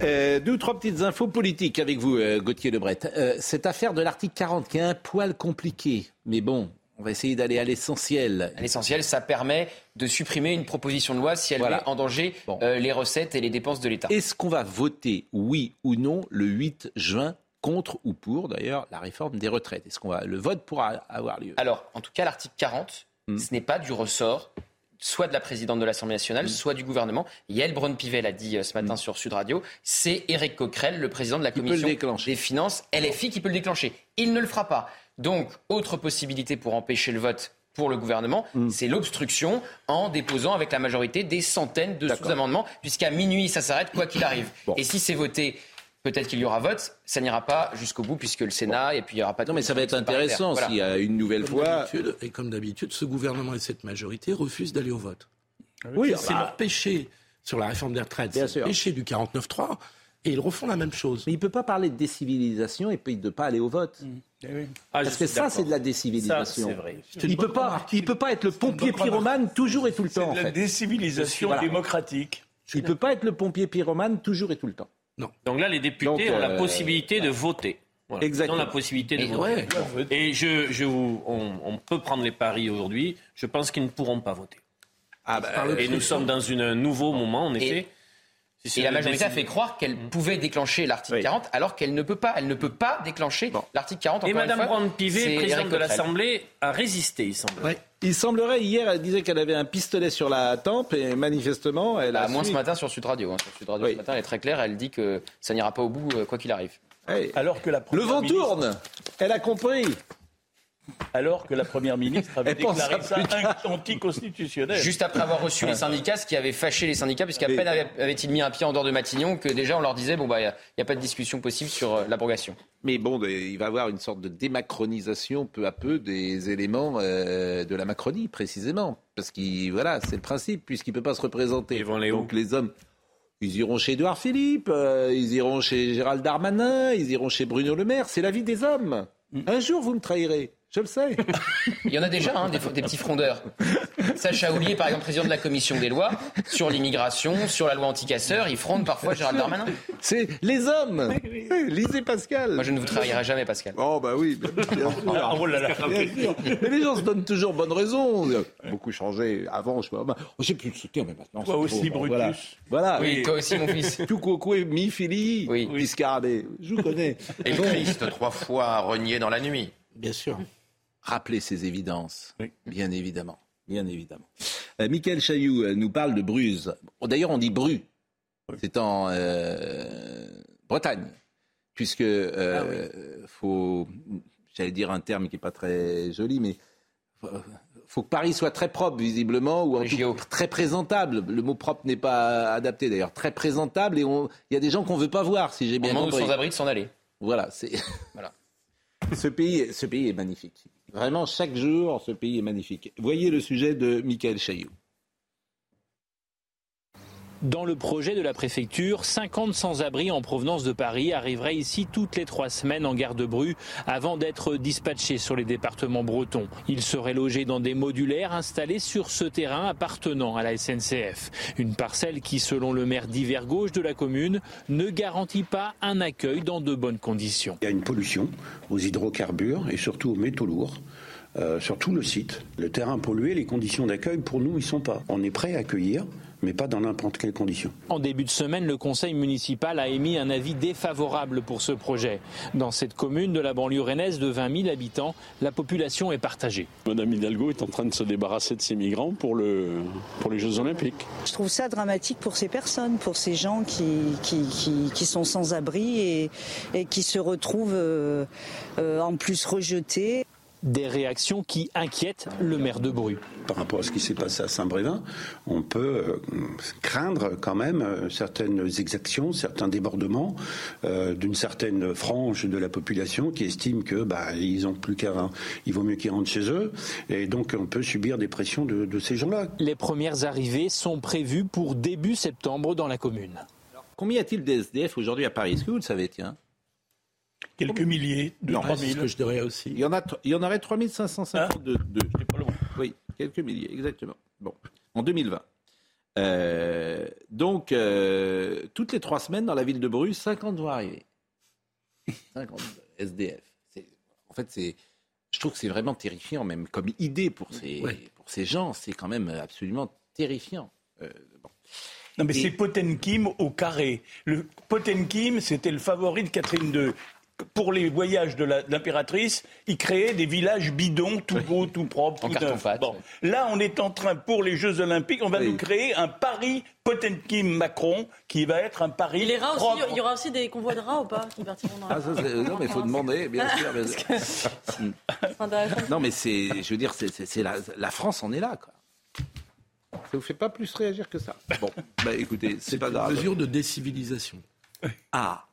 Euh, deux ou trois petites infos politiques avec vous, euh, Gauthier Lebret. Euh, cette affaire de l'article 40 qui est un poil compliqué, mais bon, on va essayer d'aller à l'essentiel. L'essentiel, ça permet de supprimer une proposition de loi si elle met en danger les recettes et les dépenses de l'État. Est-ce qu'on va voter oui ou non le 8 juin contre ou pour d'ailleurs la réforme des retraites? Est-ce qu'on va le vote pourra avoir lieu? Alors, en tout cas, l'article 40, hmm. ce n'est pas du ressort soit de la présidente de l'Assemblée nationale, hmm. soit du gouvernement. Yael Braun-Pivet l'a dit euh, ce matin hmm. sur Sud Radio, c'est Éric Coquerel, le président de la commission des finances LFI, qui peut le déclencher. Il ne le fera pas. Donc, autre possibilité pour empêcher le vote pour le gouvernement, c'est l'obstruction en déposant avec la majorité des centaines de sous-amendements, puisqu'à minuit, ça s'arrête quoi qu'il arrive. Et si c'est voté Peut-être qu'il y aura vote, ça n'ira pas jusqu'au bout puisque le Sénat et puis il n'y aura pas de. Non, mais ça va être intéressant s'il y a une nouvelle fois. Et comme d'habitude, ce gouvernement et cette majorité refusent d'aller au vote. Oui, c'est leur péché sur la réforme des retraites, c'est le péché du 49-3. Et ils refont la même chose. Mais il ne peut pas parler de décivilisation et puis de ne pas aller au vote. Mmh. Eh ah, Parce que ça, c'est de la décivilisation. Vrai. Il ne peut, pas, peut pas être le pompier pyromane toujours et tout le temps. C'est de la décivilisation démocratique. Il ne peut pas être le pompier pyromane toujours et tout le temps. Donc là, les députés ont la euh, possibilité de voter. Exactement. Ils ont la possibilité de voter. Et je, je on, peut prendre les paris aujourd'hui. Je pense qu'ils ne pourront pas voter. Ah bah, et nous sommes dans un nouveau moment, en effet. Et la majorité a fait croire qu'elle mm. pouvait déclencher l'article 40 alors qu'elle ne peut pas. Elle ne peut pas déclencher l'article 40. Et Mme Brand-Pivet, présidente de l'Assemblée, a résisté, il semble. Il semblerait, hier, elle disait qu'elle avait un pistolet sur la tempe et manifestement, elle a. À moins ce matin sur Sud Radio. Hein. Sur Sud Radio ce matin, elle est très claire. Elle dit que ça n'ira pas au bout, euh, quoi qu'il arrive. Alors que la Le vent tourne Elle a compris alors que la Première ministre avait déclaré ça anticonstitutionnel. Juste après avoir reçu les syndicats, ce qui avait fâché les syndicats, puisqu'à peine avait-il mis un pied en dehors de Matignon, que déjà on leur disait, bon, bah, il n'y a, pas de discussion possible sur euh, l'abrogation. Mais bon, il va y avoir une sorte de démacronisation peu à peu des éléments euh, de la Macronie, précisément. Parce que, voilà, c'est le principe, puisqu'il ne peut pas se représenter. Donc les hommes, ils iront chez Édouard Philippe, euh, ils iront chez Gérald Darmanin, ils iront chez Bruno Le Maire. C'est la vie des hommes. Mm. Un jour, vous me trahirez. Je le sais. Il y en a déjà, hein, des, petits frondeurs. Sacha Oulier, par exemple, président de la commission des lois, sur l'immigration, sur la loi anticasseur, il fronde parfois Gérald Darmanin. C'est les hommes. Lisez Pascal. Moi, je ne vous trahirai jamais, Pascal. Oh, bah oui, bien, sûr. oh là là. Mais les gens se donnent toujours bonne raison. Beaucoup changé. Avant, je sais pas. J'ai plus de soutien, mais maintenant. Toi aussi, Brutus. Voilà. Oui, toi aussi, mon fils. Tout coucou, mi fili, oui. Biscardé. Je vous connais. Et le Christ, trois fois renié dans la nuit. Bien sûr rappeler ces évidences, bien évidemment. Bien évidemment. Euh, Michael Chailloux euh, nous parle de Bruse. D'ailleurs, on dit Bru. C'est en euh, Bretagne. Puisque ah faut, j'allais dire un terme qui n'est pas très joli, mais faut que Paris soit très propre, visiblement, ou en tout très présentable. Le mot propre n'est pas adapté, d'ailleurs. Très présentable, et il y a des gens qu'on ne veut pas voir, si j'ai bien compris. sans abri de s'en aller. Voilà, c'est... voilà. ce, pays, ce pays est magnifique. Vraiment, chaque jour, ce pays est magnifique. Voyez le sujet de Michael Chailloux. Dans le projet de la préfecture, 50 sans-abri en provenance de Paris arriveraient ici toutes les trois semaines en gare de Bru avant d'être dispatchés sur les départements bretons. Ils seraient logés dans des modulaires installés sur ce terrain appartenant à la SNCF. Une parcelle qui, selon le maire d'hiver gauche de la commune, ne garantit pas un accueil dans de bonnes conditions. Il y a une pollution aux hydrocarbures et surtout aux métaux lourds. Euh, sur tout le site. Le terrain pollué, les conditions d'accueil, pour nous, ils sont pas. On est prêt à accueillir mais pas dans n'importe quelle condition. En début de semaine, le conseil municipal a émis un avis défavorable pour ce projet. Dans cette commune de la banlieue rennaise de 20 000 habitants, la population est partagée. Madame Hidalgo est en train de se débarrasser de ces migrants pour, le, pour les Jeux Olympiques. Je trouve ça dramatique pour ces personnes, pour ces gens qui, qui, qui, sont sans abri et, et, qui se retrouvent euh, euh, en plus rejetés. Des réactions qui inquiètent le maire de Bru. Par rapport à ce qui s'est passé à Saint-Brévin, on peut euh, craindre quand même euh, certaines exactions, certains débordements euh, d'une certaine frange de la population qui estime que bah, ils ont plus qu'à, il vaut mieux qu'ils rentrent chez eux, et donc on peut subir des pressions de, de ces gens-là. Les premières arrivées sont prévues pour début septembre dans la commune. combien y a-t-il d'SDF aujourd'hui à Paris? Est-ce que vous le savez, tiens? Quelques milliers, de 3000. que je dirais aussi. Il y en, a, il y en aurait 3552. Ah, pas loin. Oui, quelques milliers, exactement. Bon, en 2020. Euh, donc, euh, toutes les trois semaines, dans la ville de Bruges, 50 vont arriver. 50 SDF. En fait, c'est, je trouve que c'est vraiment terrifiant, même comme idée pour ces, pour ces gens. C'est quand même absolument terrifiant. Euh, non, mais c'est Potemkin au carré. Le Potemkin, c'était le favori de Catherine II pour les voyages de l'impératrice, ils créaient des villages bidons, tout beaux, tout propres, tout neufs. Bon. Là, on est en train, pour les Jeux Olympiques, on va nous créer un Paris Potemkin-Macron qui va être un Paris. les rats aussi, il y aura aussi des convois de rats ou pas qui partiront dans ah, Non, mais il faut demander, bien sûr. non, mais c'est, je veux dire, c'est, la, la, France en est là, quoi. Ça vous fait pas plus réagir que ça. Bon, bah écoutez, c'est pas grave. Mesure de décivilisation. Ah.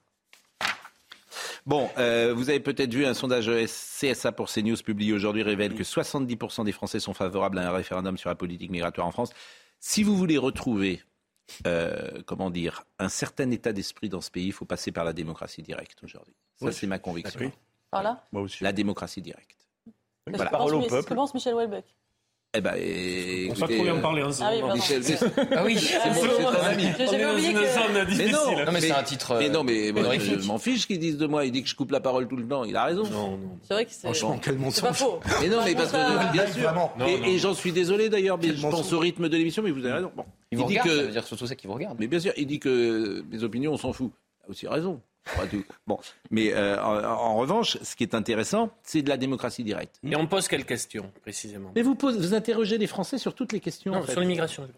Bon, euh, vous avez peut-être vu un sondage CSA pour CNews publié aujourd'hui révèle que 70% des Français sont favorables à un référendum sur la politique migratoire en France. Si vous voulez retrouver, euh, comment dire, un certain état d'esprit dans ce pays, il faut passer par la démocratie directe aujourd'hui. Ça, c'est ma conviction. Par là Moi aussi. La démocratie directe. Voilà. Parole au peuple. Que pense Michel Houellebecq? Eh ben, écoutez, on trop bien parler ensemble. Ah oui, Michel ah oui, c'est bon, c'est un ami. On est dans une zone difficile. Mais non, non mais c'est un titre. Mais non, mais moi, je m'en fiche qu'ils disent de moi. Il dit que je coupe la parole tout le temps. Il a raison. Non, non. C'est vrai que c'est. Franchement, quel C'est pas faux. Mais non, mais parce que bien sûr. Non, et, et j'en suis désolé d'ailleurs, mais je pense au rythme de l'émission, mais vous avez raison. Bon. Il vous dit regarde, que- ça veut dire surtout ça qui vous regarde. Mais bien sûr, il dit que mes opinions, on s'en fout. Il a aussi raison. Pas tout. Bon, mais euh, en, en revanche, ce qui est intéressant, c'est de la démocratie directe. Et on pose quelles questions, précisément? Mais vous, posez, vous interrogez les Français sur toutes les questions. Non, en fait. sur l'immigration.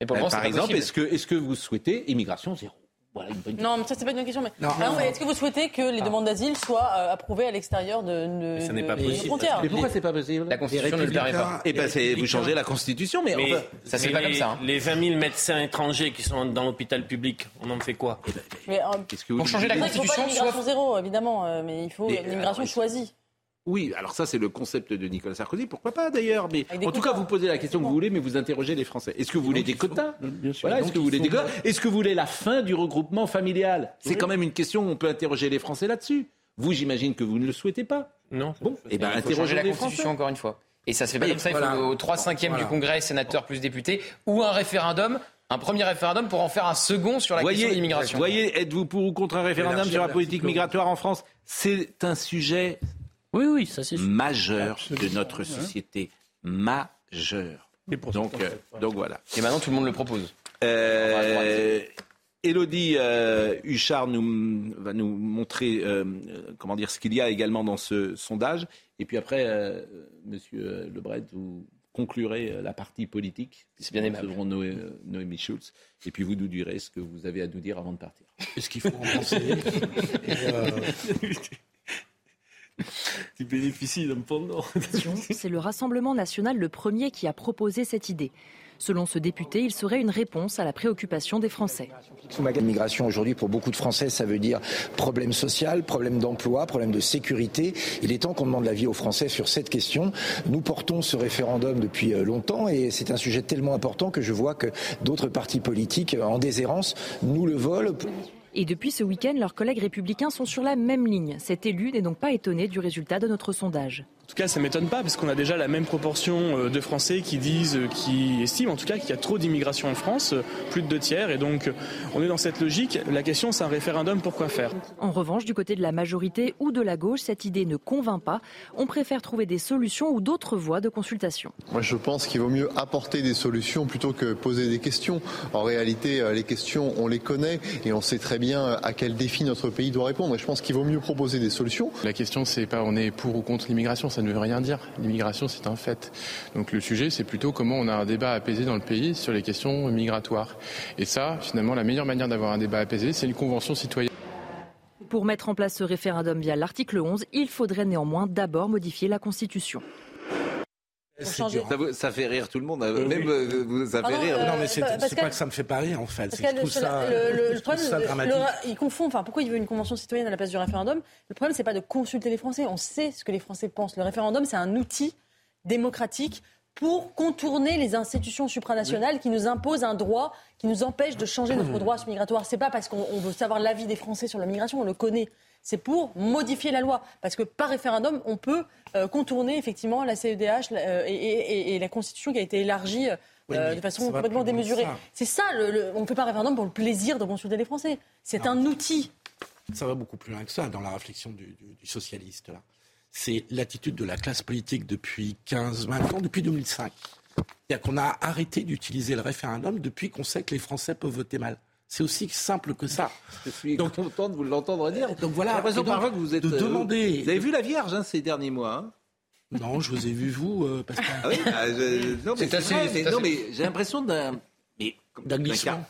Et pour Euh, moi, par exemple, possible. est-ce que, est-ce que vous souhaitez immigration zéro? Voilà une bonne Non, mais ça, c'est pas une bonne question. Mais... Non. Ah non, est-ce que vous souhaitez que les demandes d'asile soient euh, approuvées à l'extérieur de, de, ça pas frontières Mais pourquoi c'est pas possible La Constitution ne le permet pas. Eh ben, c'est vous changez la Constitution, mais, Mais, enfin, ça se fait mais pas les, comme ça, hein. Les 20 000 médecins étrangers qui sont dans l'hôpital public, on en fait quoi? Mais, euh, qu'est-ce que vous Pour changer la il ne faut pas Constitution, l'immigration soit zéro, évidemment, euh, mais il faut Mais, une immigration choisie. Oui, alors ça c'est le concept de Nicolas Sarkozy, pourquoi pas d'ailleurs, mais en tout quotas. cas vous posez la question que vous voulez, mais vous interrogez les Français. Est-ce que vous voulez des quotas? Bien sûr. Voilà, est-ce que vous voulez des quotas? Est-ce que vous voulez la fin du regroupement familial? C'est quand même une question où on peut interroger les Français là-dessus. Vous, j'imagine que vous ne le souhaitez pas. Non. Bon, eh ben interrogez la les Constitution Français. encore une fois. Et ça se fait pas Oui, comme ça, il faut au 3 5 du. Congrès, sénateurs plus députés, ou un référendum, un premier référendum pour en faire un second sur la question de Voyez, l'immigration. voyez, êtes-vous pour ou contre un référendum sur la politique 11. migratoire en France? C'est un sujet Oui, oui, ça c'est sûr. majeur de notre société. Majeur. Et pour ça, Donc, on euh, donc voilà. Et maintenant, tout le monde le propose. Euh, Elodie euh, Huchard nous, va nous montrer euh, euh, comment dire, ce qu'il y a également dans ce sondage. Et puis après, euh, Monsieur euh, Lebret, vous conclurez euh, la partie politique. C'est bien Nous aimable. recevrons Noé- euh, Noémie Schulz. Et puis vous nous direz ce que vous avez à nous dire avant de partir. Est-ce qu'il faut en penser Bénéficies d'un pendant. C'est le Rassemblement national le premier qui a proposé cette idée. Selon ce député, il serait une réponse à la préoccupation des Français. L'immigration aujourd'hui pour beaucoup de Français, ça veut dire problème social, problème d'emploi, problème de sécurité. Il est temps qu'on demande l'avis aux Français sur cette question. Nous portons ce référendum depuis euh, longtemps et c'est un sujet tellement important que je vois que d'autres partis politiques euh, en déshérence nous le volent. Et depuis ce week-end, leurs collègues républicains sont sur la même ligne. Cet élu n'est donc pas étonné du résultat de notre sondage. En tout cas, ça m'étonne pas parce qu'on a déjà la même proportion euh, de Français qui disent, euh, qui estiment en tout cas qu'il y a trop d'immigration en France, euh, plus de deux tiers, et donc on est dans cette logique. La question, c'est un référendum, pourquoi faire? En revanche, du côté de la majorité ou de la gauche, cette idée ne convainc pas. On préfère trouver des solutions ou d'autres voies de consultation. Moi, je pense qu'il vaut mieux apporter des solutions plutôt que poser des questions. En réalité, les questions, on les connaît et on sait très bien à quel défi notre pays doit répondre. Et je pense qu'il vaut mieux proposer des solutions. La question, c'est pas on est pour ou contre l'immigration, ça ne veut rien dire. L'immigration, c'est un fait. Donc le sujet, c'est plutôt comment on a un débat apaisé dans le pays sur les questions migratoires. Et ça, finalement, la meilleure manière d'avoir un débat apaisé, c'est une convention citoyenne. Pour mettre en place ce référendum via l'article 11, il faudrait néanmoins d'abord modifier la Constitution. Ça, vous- ça fait rire tout le monde, euh, même vous- ça fait Pardon, rire. euh, non, mais c'est pas que ça me fait pas rire en fait. Parce C'est que je ça, le- le- je trouve problème, ça dramatique. le- il confond. Enfin, pourquoi il veut une convention citoyenne à la place du référendum? Le problème, c'est pas de consulter les Français. On sait ce que les Français pensent. Le référendum, c'est un outil démocratique pour contourner les institutions supranationales qui nous imposent un droit qui nous empêche de changer notre droit migratoire. C'est pas parce qu'on on veut savoir l'avis des Français sur la migration, on le connaît. C'est pour modifier la loi. Parce que par référendum, on peut euh, contourner effectivement la CEDH euh, et, et- et la Constitution qui a été élargie euh, Oui, de façon complètement démesurée. C'est ça, le, le- on ne fait pas référendum pour le plaisir de consulter les Français. C'est un outil. Ça va beaucoup plus loin que ça dans la réflexion du, du- du socialiste. là. C'est l'attitude de la classe politique depuis 15-20 ans, depuis 2005. C'est-à-dire qu'on a arrêté d'utiliser le référendum depuis qu'on sait que les Français peuvent voter mal. C'est aussi simple que ça. Je suis donc, content de vous l'entendre dire. Donc voilà. J'ai parfois que vous êtes. De demander. Vous avez vu la Vierge hein, ces derniers mois hein non, je vous ai vu, vous, euh, Pascal. Ah oui, bah, je... non, mais, assez, vrai, mais, non, mais j'ai l'impression d'un. D'un glissement.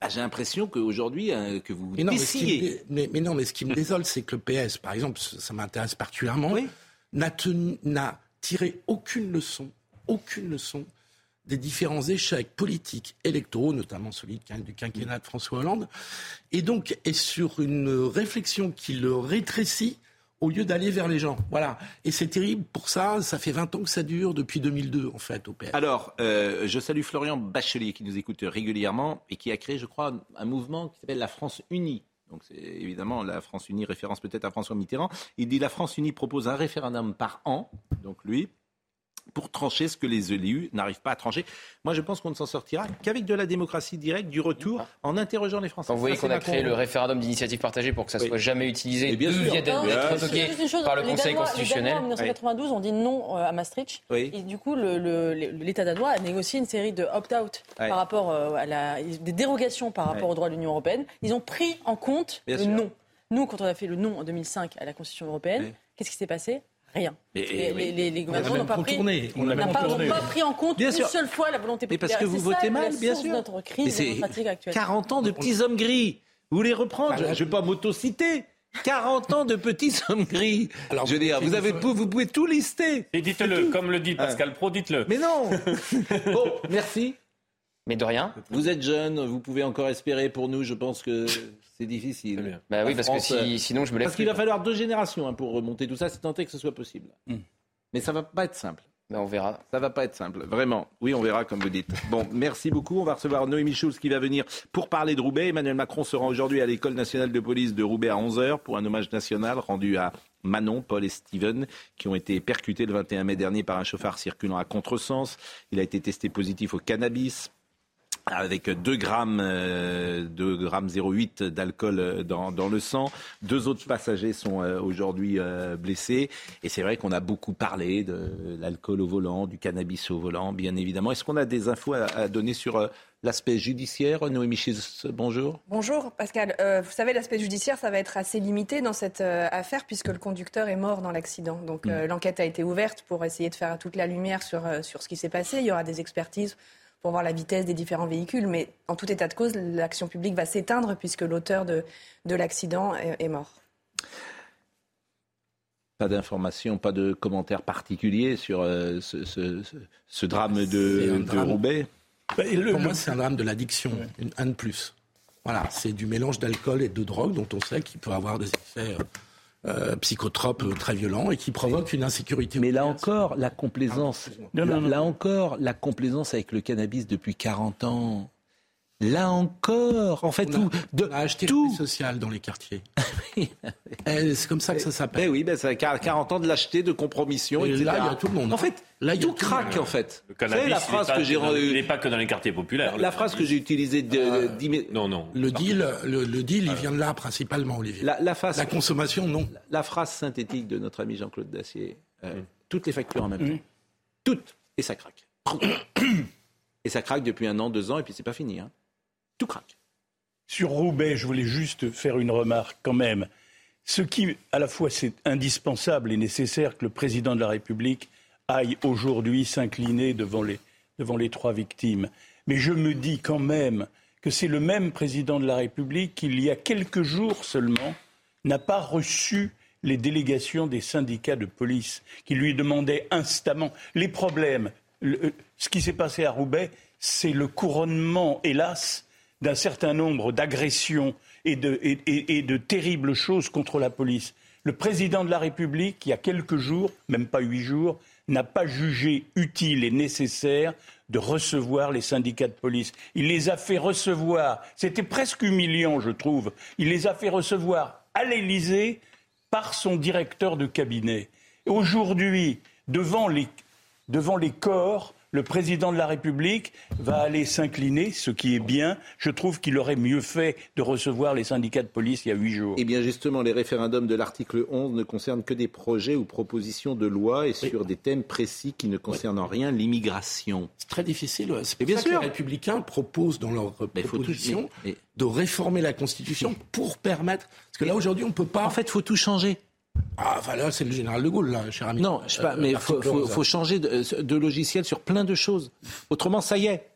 Ah, j'ai l'impression qu'aujourd'hui, hein, que vous mais non, mais, mais, non, mais ce qui me désole, c'est que le PS, par exemple, ça m'intéresse particulièrement, oui. n'a tiré aucune leçon, aucune leçon des différents échecs politiques, électoraux, notamment celui du quinquennat de François Hollande, et donc est sur une réflexion qui le rétrécit au lieu d'aller vers les gens. Voilà. Et c'est terrible pour ça. Ça fait 20 ans que ça dure, depuis 2002, en fait, au PS. Alors, euh, je salue Florian Bachelier, qui nous écoute régulièrement et qui a créé, je crois, un mouvement qui s'appelle la France Unie. Donc, c'est évidemment la France Unie, référence peut-être à François Mitterrand. Il dit la France Unie propose un référendum par an. Donc, lui, pour trancher ce que les élus n'arrivent pas à trancher. Moi, je pense qu'on ne s'en sortira qu'avec de la démocratie directe, du retour, en interrogeant les Français. vous voyez qu'on a créé le référendum d'initiative partagée pour que ça ne soit jamais utilisé, et bien sûr. d'être par le Conseil constitutionnel. en 1992, on dit non euh, à Maastricht. Et du coup, l'État danois a négocié une série de opt-out par rapport euh, à la, des dérogations par rapport au droit de l'Union européenne. Ils ont pris en compte le non. Nous, quand on a fait le non en 2005 à la Constitution européenne, qu'est-ce qui s'est passé? Rien. les, les, les, gouvernements n'ont pas, pris, pas, pris en compte bien une sûr. seule fois la volonté populaire. Mais parce que vous votez mal, bien sûr. notre crise démocratique actuelle. 40 ans de petits hommes gris. Vous les reprendre Je ne vais pas m'auto-citer. 40 ans de petits hommes gris. Alors, je veux dire, vous, avez, vous pouvez tout lister. Et dites-le, comme le dit Pascal Pro, dites-le. Mais non Bon, merci. Mais de rien. Vous êtes jeune, vous pouvez encore espérer pour nous. Je pense que c'est difficile. Bah oui, parce que euh, sinon je me lève. Parce qu'il va falloir deux générations hein, pour remonter tout ça, c'est tenté que ce soit possible. Hmm. Mais ça va pas être simple. Ben on verra. Ça va pas être simple, vraiment. Oui, on verra, comme vous dites. Bon, merci beaucoup. On va recevoir Noémie Schulz qui va venir pour parler de Roubaix. Emmanuel Macron se rend aujourd'hui à l'École nationale de police de Roubaix à 11h pour un hommage national rendu à Manon, Paul et Steven, qui ont été percutés le 21 mai dernier par un chauffard circulant à contresens. Il a été testé positif au cannabis avec 2 grammes, 2 euh, grammes 0,8 d'alcool euh, dans, dans, le sang. Deux autres passagers sont euh, aujourd'hui blessés. Et c'est vrai qu'on a beaucoup parlé de l'alcool au volant, du cannabis au volant, bien évidemment. Est-ce qu'on a des infos à, donner sur l'aspect judiciaire Noémie Chis, bonjour. Bonjour Pascal. vous savez, l'aspect judiciaire, ça va être assez limité dans cette affaire puisque le conducteur est mort dans l'accident. Donc mm. l'enquête a été ouverte pour essayer de faire toute la lumière sur, sur ce qui s'est passé. Il y aura des expertises pour voir la vitesse des différents véhicules. Mais en tout état de cause, l'action publique va s'éteindre puisque l'auteur de, de l'accident est, mort. Pas d'informations, pas de commentaires particuliers sur euh, ce, drame de, Roubaix bah, Pour moi, c'est un drame de l'addiction, un de plus. Voilà, c'est du mélange d'alcool et de drogue dont on sait qu'il peut avoir des effets euh, psychotrope très violent et qui provoque une insécurité. Mais là encore, la complaisance, là, là encore, la complaisance avec le cannabis depuis 40 ans. Là encore, en fait, tout, de, on a acheté tout social dans les quartiers. Eh, c'est comme ça que ça s'appelle. Eh oui, ben ça 40 ans de lâcheté, de compromission, et Là, il y a tout le monde. En fait, là, tout craque, en fait. Le cannabis, la phrase que j'ai il n'est pas que dans les quartiers populaires. La, phrase que j'ai utilisée de, euh, non, non. Le deal, le, deal, il vient de là principalement, Olivier. La, la, la consommation, non. La, phrase synthétique de notre ami Jean-Claude Dacier. Euh, mm. Toutes les factures en même temps. Toutes. Et ça craque. et ça craque depuis un an, deux ans, et puis c'est pas fini. Hein tout craque. Sur Roubaix, je voulais juste faire une remarque quand même. Ce qui, à la fois, c'est indispensable et nécessaire que le président de la République aille aujourd'hui s'incliner devant les, devant les trois victimes. Mais je me dis quand même que c'est le même président de la République qui, il y a quelques jours seulement, n'a pas reçu les délégations des syndicats de police qui lui demandaient instamment les problèmes. ce qui s'est passé à Roubaix, c'est le couronnement, hélas, d'un certain nombre d'agressions et de, terribles choses contre la police. Le président de la République, il y a quelques jours, même pas huit jours, n'a pas jugé utile et nécessaire de recevoir les syndicats de police. Il les a fait recevoir, c'était presque humiliant, je trouve, il les a fait recevoir à l'Élysée par son directeur de cabinet. Aujourd'hui, devant les corps, le président de la République va aller s'incliner, ce qui est bien. Je trouve qu'il aurait mieux fait de recevoir les syndicats de police il y a huit jours. Eh bien, justement, les référendums de l'article 11 ne concernent que des projets ou propositions de loi et sur des thèmes précis qui ne concernent en rien l'immigration. C'est très difficile. C'est pour bien ça sûr. que les Républicains proposent dans leur proposition de réformer la Constitution pour permettre. Parce que là, aujourd'hui, on ne peut pas. En fait, il faut tout changer. Ah, enfin là, c'est le général de Gaulle, là, cher ami. Non, je sais pas, mais il faut, changer de, logiciel sur plein de choses. Autrement, ça y est.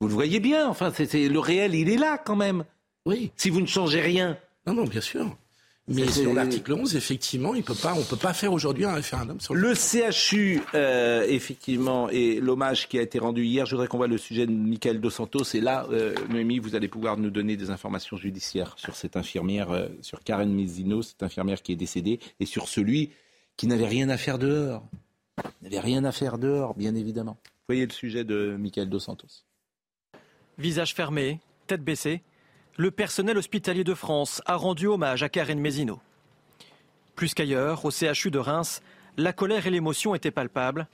Vous le voyez bien, enfin, c'est le réel, il est là quand même. Oui. Si vous ne changez rien. Non, non, bien sûr. Mais sur l'article 11, effectivement, il peut pas, on ne peut pas faire aujourd'hui un référendum sur le... le CHU, euh, effectivement, et l'hommage qui a été rendu hier. Je voudrais qu'on voit le sujet de Michael Dos Santos. Et là, euh, Noémie, vous allez pouvoir nous donner des informations judiciaires sur cette infirmière, euh, sur Karen Mizino, cette infirmière qui est décédée, et sur celui qui n'avait rien à faire dehors. n'avait rien à faire dehors, bien évidemment. Voyez le sujet de Michael Dos Santos. Visage fermé, tête baissée le personnel hospitalier de France a rendu hommage à Karen Mézineau. Plus qu'ailleurs, au CHU de Reims, la colère et l'émotion étaient palpables.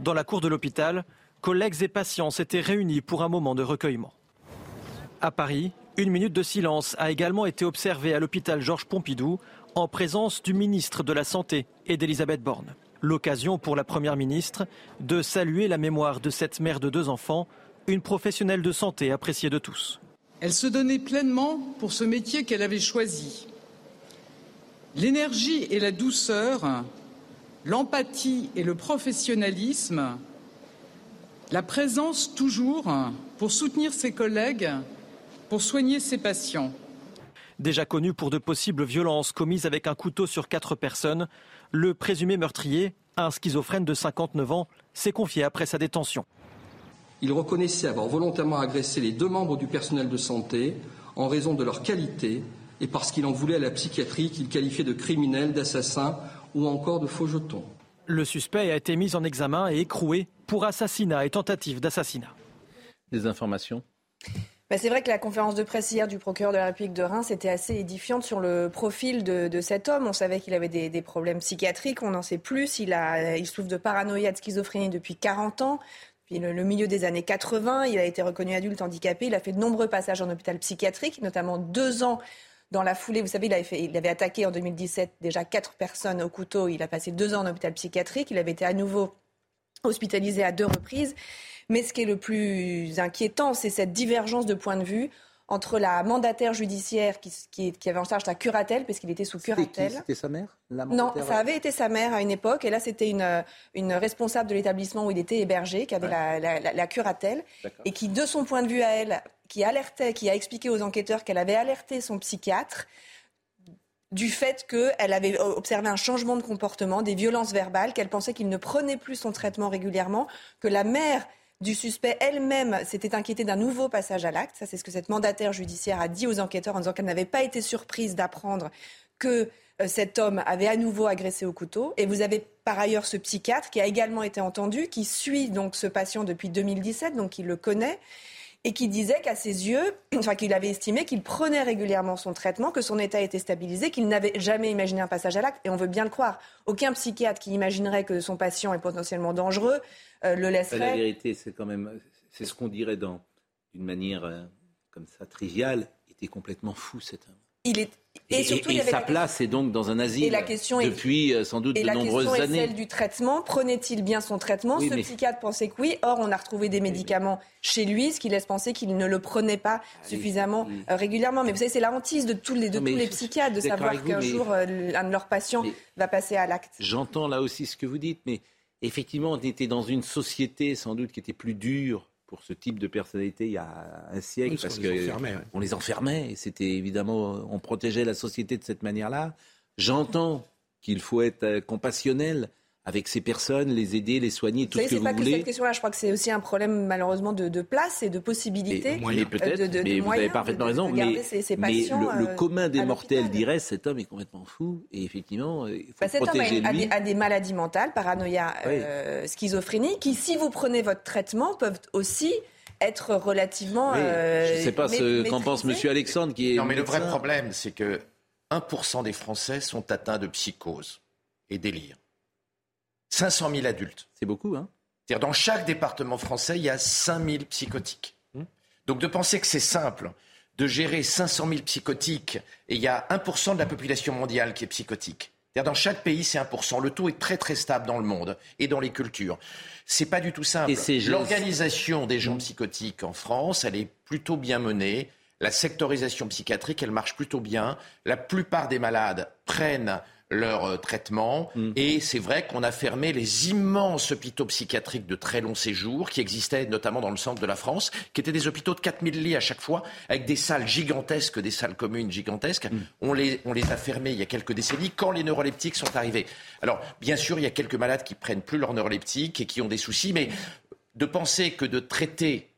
Dans la cour de l'hôpital, collègues et patients s'étaient réunis pour un moment de recueillement. À Paris, une minute de silence a également été observée à l'hôpital Georges Pompidou en présence du ministre de la Santé et d'Elisabeth Borne. L'occasion pour la Première ministre de saluer la mémoire de cette mère de deux enfants, une professionnelle de santé appréciée de tous. Elle se donnait pleinement pour ce métier qu'elle avait choisi. L'énergie et la douceur, l'empathie et le professionnalisme, la présence toujours pour soutenir ses collègues, pour soigner ses patients. Déjà connu pour de possibles violences commises avec un couteau sur quatre personnes, le présumé meurtrier, un schizophrène de 59 ans, s'est confié après sa détention. Il reconnaissait avoir volontairement agressé les deux membres du personnel de santé en raison de leur qualité et parce qu'il en voulait à la psychiatrie qu'il qualifiait de criminels, d'assassins ou encore de faux jetons. Le suspect a été mis en examen et écroué pour assassinat et tentative d'assassinat. Des informations? Bah, c'est vrai que la conférence de presse hier du procureur de la République de Reims était assez édifiante sur le profil de, cet homme. On savait qu'il avait des, problèmes psychiatriques, on n'en sait plus. Il, a, il souffre de paranoïa, de schizophrénie depuis 40 ans. Puis le, milieu des années 80, il a été reconnu adulte handicapé. Il a fait de nombreux passages en hôpital psychiatrique, notamment deux ans dans la foulée. Vous savez, il avait, il avait attaqué en 2017 déjà quatre personnes au couteau. Il a passé deux ans en hôpital psychiatrique. Il avait été à nouveau hospitalisé à deux reprises. Mais ce qui est le plus inquiétant, c'est cette divergence de point de vue entre la mandataire judiciaire qui, qui, avait en charge la curatelle, parce qu'il était sous curatelle. C'était sa mère? Non, ça avait été sa mère à une époque, et là c'était une, une responsable de l'établissement où il était hébergé, qui avait la, la, curatelle, et qui, de son point de vue à elle, qui alertait, qui a expliqué aux enquêteurs qu'elle avait alerté son psychiatre du fait qu'elle avait observé un changement de comportement, des violences verbales, qu'elle pensait qu'il ne prenait plus son traitement régulièrement, que la mère du suspect elle-même s'était inquiétée d'un nouveau passage à l'acte. Ça, c'est ce que cette mandataire judiciaire a dit aux enquêteurs en disant qu'elle n'avait pas été surprise d'apprendre que euh, cet homme avait à nouveau agressé au couteau. Et vous avez par ailleurs ce psychiatre qui a également été entendu, qui suit donc ce patient depuis 2017, donc il le connaît et qui disait qu'à ses yeux, enfin qu'il avait estimé qu'il prenait régulièrement son traitement, que son état était stabilisé, qu'il n'avait jamais imaginé un passage à l'acte, et on veut bien le croire. Aucun psychiatre qui imaginerait que son patient est potentiellement dangereux euh, le laisserait. La vérité, c'est quand même, c'est ce qu'on dirait dans, d'une manière euh, comme ça triviale, il était complètement fou cet homme. Il est et, surtout, sa place est donc dans un asile la question depuis euh, sans doute de nombreuses années. Et la question est celle du traitement. Prenait-il bien son traitement? Ce psychiatre pensait que oui. Or, on a retrouvé des médicaments chez lui, ce qui laisse penser qu'il ne le prenait pas suffisamment euh, régulièrement. Mais vous savez, c'est la hantise de tous les, de tous les psychiatres de savoir qu'un jour, euh, un de leurs patients va passer à l'acte. J'entends là aussi ce que vous dites, mais effectivement, on était dans une société sans doute qui était plus dure pour ce type de personnalité il y a un siècle parce qu'on les enfermait. C'était évidemment, on protégeait la société de cette manière-là. J'entends qu'il faut être euh, compassionnel avec ces personnes, les aider, les soigner, tout ce que vous pas voulez. Que cette question-là, je crois que c'est aussi un problème malheureusement de, place et de possibilités. Mais, peut-être, mais vous avez parfaitement raison. mais, le, commun des mortels dirait cet homme est complètement fou et effectivement, il faut bah, cet protéger homme a, des, maladies mentales, paranoïa, euh, schizophrénie, qui, si vous prenez votre traitement, peuvent aussi être relativement. Euh, je ne sais pas ce qu'en pense M. Alexandre qui est. Non, mais le vrai problème, c'est que 1% des Français sont atteints de psychose et délire. 500 000 adultes. C'est beaucoup, hein C'est-à-dire dans chaque département français, il y a 5000 psychotiques. Donc de penser que c'est simple de gérer 500 000 psychotiques et il y a 1% de la population mondiale qui est psychotique. Dans chaque pays, c'est 1%. Le taux est très très stable dans le monde et dans les cultures. C'est pas du tout simple. L'organisation des gens psychotiques en France, elle est plutôt bien menée. La sectorisation psychiatrique, elle marche plutôt bien. La plupart des malades prennent leur euh, traitement. Mm. Et c'est vrai qu'on a fermé les immenses hôpitaux psychiatriques de très long séjour qui existaient notamment dans le centre de la France, qui étaient des hôpitaux de 4000 lits à chaque fois, avec des salles gigantesques, des salles communes gigantesques. Mm. On, les, on les a fermés il y a quelques décennies quand les neuroleptiques sont arrivés. Alors, bien sûr, il y a quelques malades qui prennent plus leurs neuroleptiques et qui ont des soucis, mais de penser que de traiter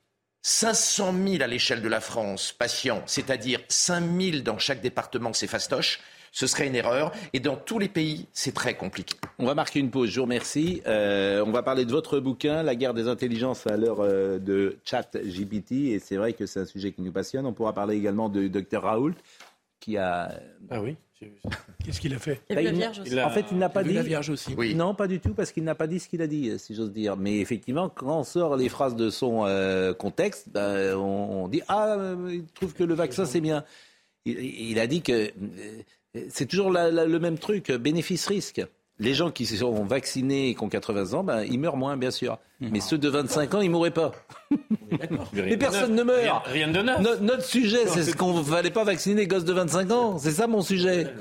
500 000 à l'échelle de la France patients, c'est-à-dire 5 000 dans chaque département, c'est fastoche ce serait une erreur. Et dans tous les pays, c'est très compliqué. On va marquer une pause, je vous remercie. Euh, on va parler de votre bouquin, La guerre des intelligences à l'heure euh, de chat GPT. Et c'est vrai que c'est un sujet qui nous passionne. On pourra parler également de Dr Raoult, qui a... Ah oui Qu'est-ce qu'il a fait? Bah, la Vierge aussi. En fait, il n'a pas dit. La Vierge aussi. Non, pas du tout, parce qu'il n'a pas dit ce qu'il a dit, si j'ose dire. Mais effectivement, quand on sort les phrases de son euh, contexte, bah, on, dit Ah, il trouve que le vaccin, c'est bien. il, a dit que c'est toujours le même truc, bénéfice-risque. Les gens qui sont vaccinés et qui ont 80 ans, ben, ils meurent moins, bien sûr. Mmh. Mais ceux de 25 ans, ils ne mourraient pas. Mais personne ne meurt. Rien, de neuf. notre sujet, c'est ce qu'on ne fallait pas vacciner les gosses de 25 ans. C'est ça mon sujet.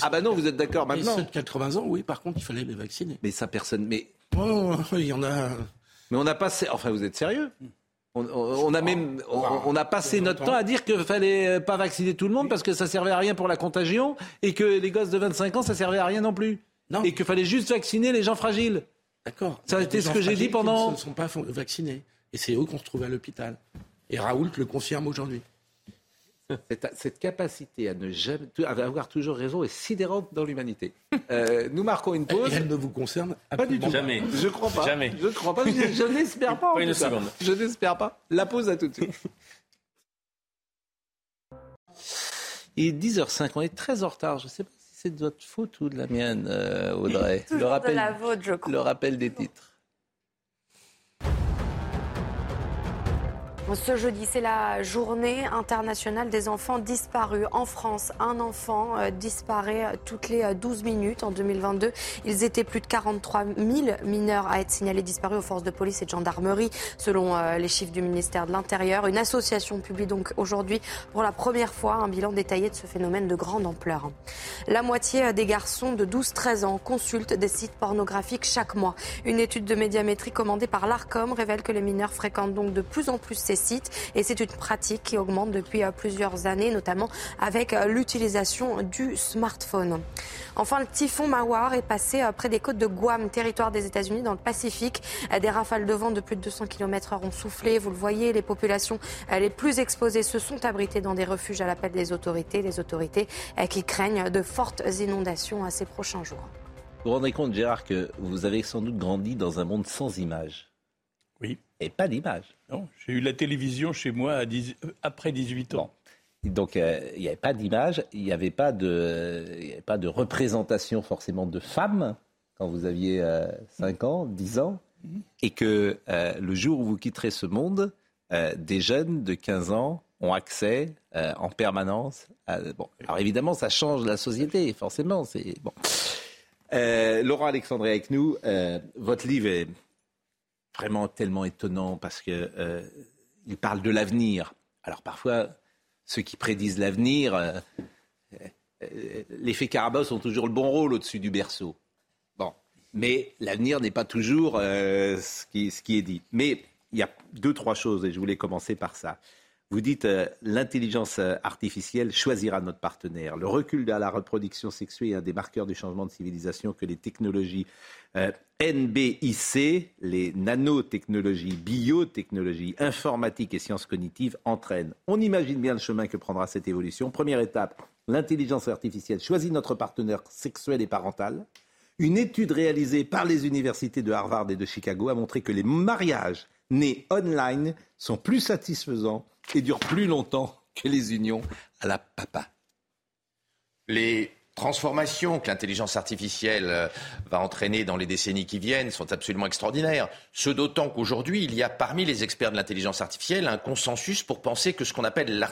Ah ben non, vous êtes d'accord maintenant. Mais ceux de 80 ans, oui, par contre, il fallait les vacciner. Mais ça, personne. Mais. Oh, il y en a. Mais on a passé. Enfin, vous êtes sérieux? On, a même, on, a passé notre temps à dire qu'il fallait pas vacciner tout le monde parce que ça servait à rien pour la contagion et que les gosses de 25 ans ça servait à rien non plus. Non. Et qu'il fallait juste vacciner les gens fragiles. D'accord. Ça a été ce que j'ai dit pendant. Ils ne sont pas vaccinés. Et c'est eux qu'on se trouve à l'hôpital. Et Raoult le confirme aujourd'hui. Cette, capacité à ne jamais à avoir toujours raison est sidérante dans l'humanité. Euh, nous marquons une pause. elle ne vous concerne pas du tout. Jamais. Je crois pas. Jamais. Je crois pas. Je, n'espère pas. pas une seconde. Je n'espère pas. La pause à tout de suite. Il est 10h05. On est très en retard. Je ne sais pas si c'est de votre faute ou de la mienne, euh, Audrey. le rappel, de la vôtre, je crois. Le rappel des titres. Ce jeudi, c'est la journée internationale des enfants disparus. En France, un enfant euh, disparaît toutes les 12 euh, minutes. En 2022, ils étaient plus de 43 000 mineurs à être signalés disparus aux forces de police et de gendarmerie, selon euh, les chiffres du ministère de l'Intérieur. Une association publie donc aujourd'hui pour la première fois un bilan détaillé de ce phénomène de grande ampleur. La moitié des garçons de 12-13 ans consultent des sites pornographiques chaque mois. Une étude de médiamétrie commandée par l'ARCOM révèle que les mineurs fréquentent donc de plus en plus ces sites. Et c'est une pratique qui augmente depuis euh, plusieurs années, notamment avec euh, l'utilisation du smartphone. Enfin, le typhon Mawar est passé euh, près des côtes de Guam, territoire des États-Unis, dans le Pacifique. Des rafales de vent de plus de 200 km/h ont soufflé. Vous le voyez, les populations les plus exposées se sont abritées dans des refuges à l'appel des autorités. Les autorités qui craignent de fortes inondations à ces prochains jours. Vous vous rendez compte, Gérard, que vous avez sans doute grandi dans un monde sans images Oui. Et pas d'image. Non, j'ai eu la télévision chez moi à après 18 ans. Donc euh, il n'y avait pas d'image, il n'y avait, pas de, pas de représentation forcément de femmes quand vous aviez 5 euh, ans, 10 ans, et que euh, le jour où vous quitterez ce monde, des jeunes de 15 ans ont accès en permanence. À, bon, alors évidemment, ça change la société, forcément. C'est bon. Laurent Alexandre est avec nous. votre livre est vraiment tellement étonnant parce que euh, parle de l'avenir. Alors parfois, ceux qui prédisent l'avenir, euh, euh, l'effet Carabosse ont toujours le bon rôle au-dessus du berceau. Bon, mais l'avenir n'est pas toujours ce qui, ce, qui, est dit. Mais il y a deux, trois choses, et je voulais commencer par ça. Vous dites l'intelligence artificielle choisira notre partenaire. Le recul de la reproduction sexuée est un des marqueurs du changement de civilisation que les technologies euh, NBIC, les nanotechnologies, biotechnologies, informatiques et sciences cognitives entraînent. On imagine bien le chemin que prendra cette évolution. Première étape, l'intelligence artificielle choisit notre partenaire sexuel et parental. Une étude réalisée par les universités de Harvard et de Chicago a montré que les mariages nés online sont plus satisfaisants et durent plus longtemps que les unions à la papa. Les transformations que l'intelligence artificielle euh, va entraîner dans les décennies qui viennent sont absolument extraordinaires. Ce d'autant qu'aujourd'hui, il y a parmi les experts de l'intelligence artificielle un consensus pour penser que ce qu'on appelle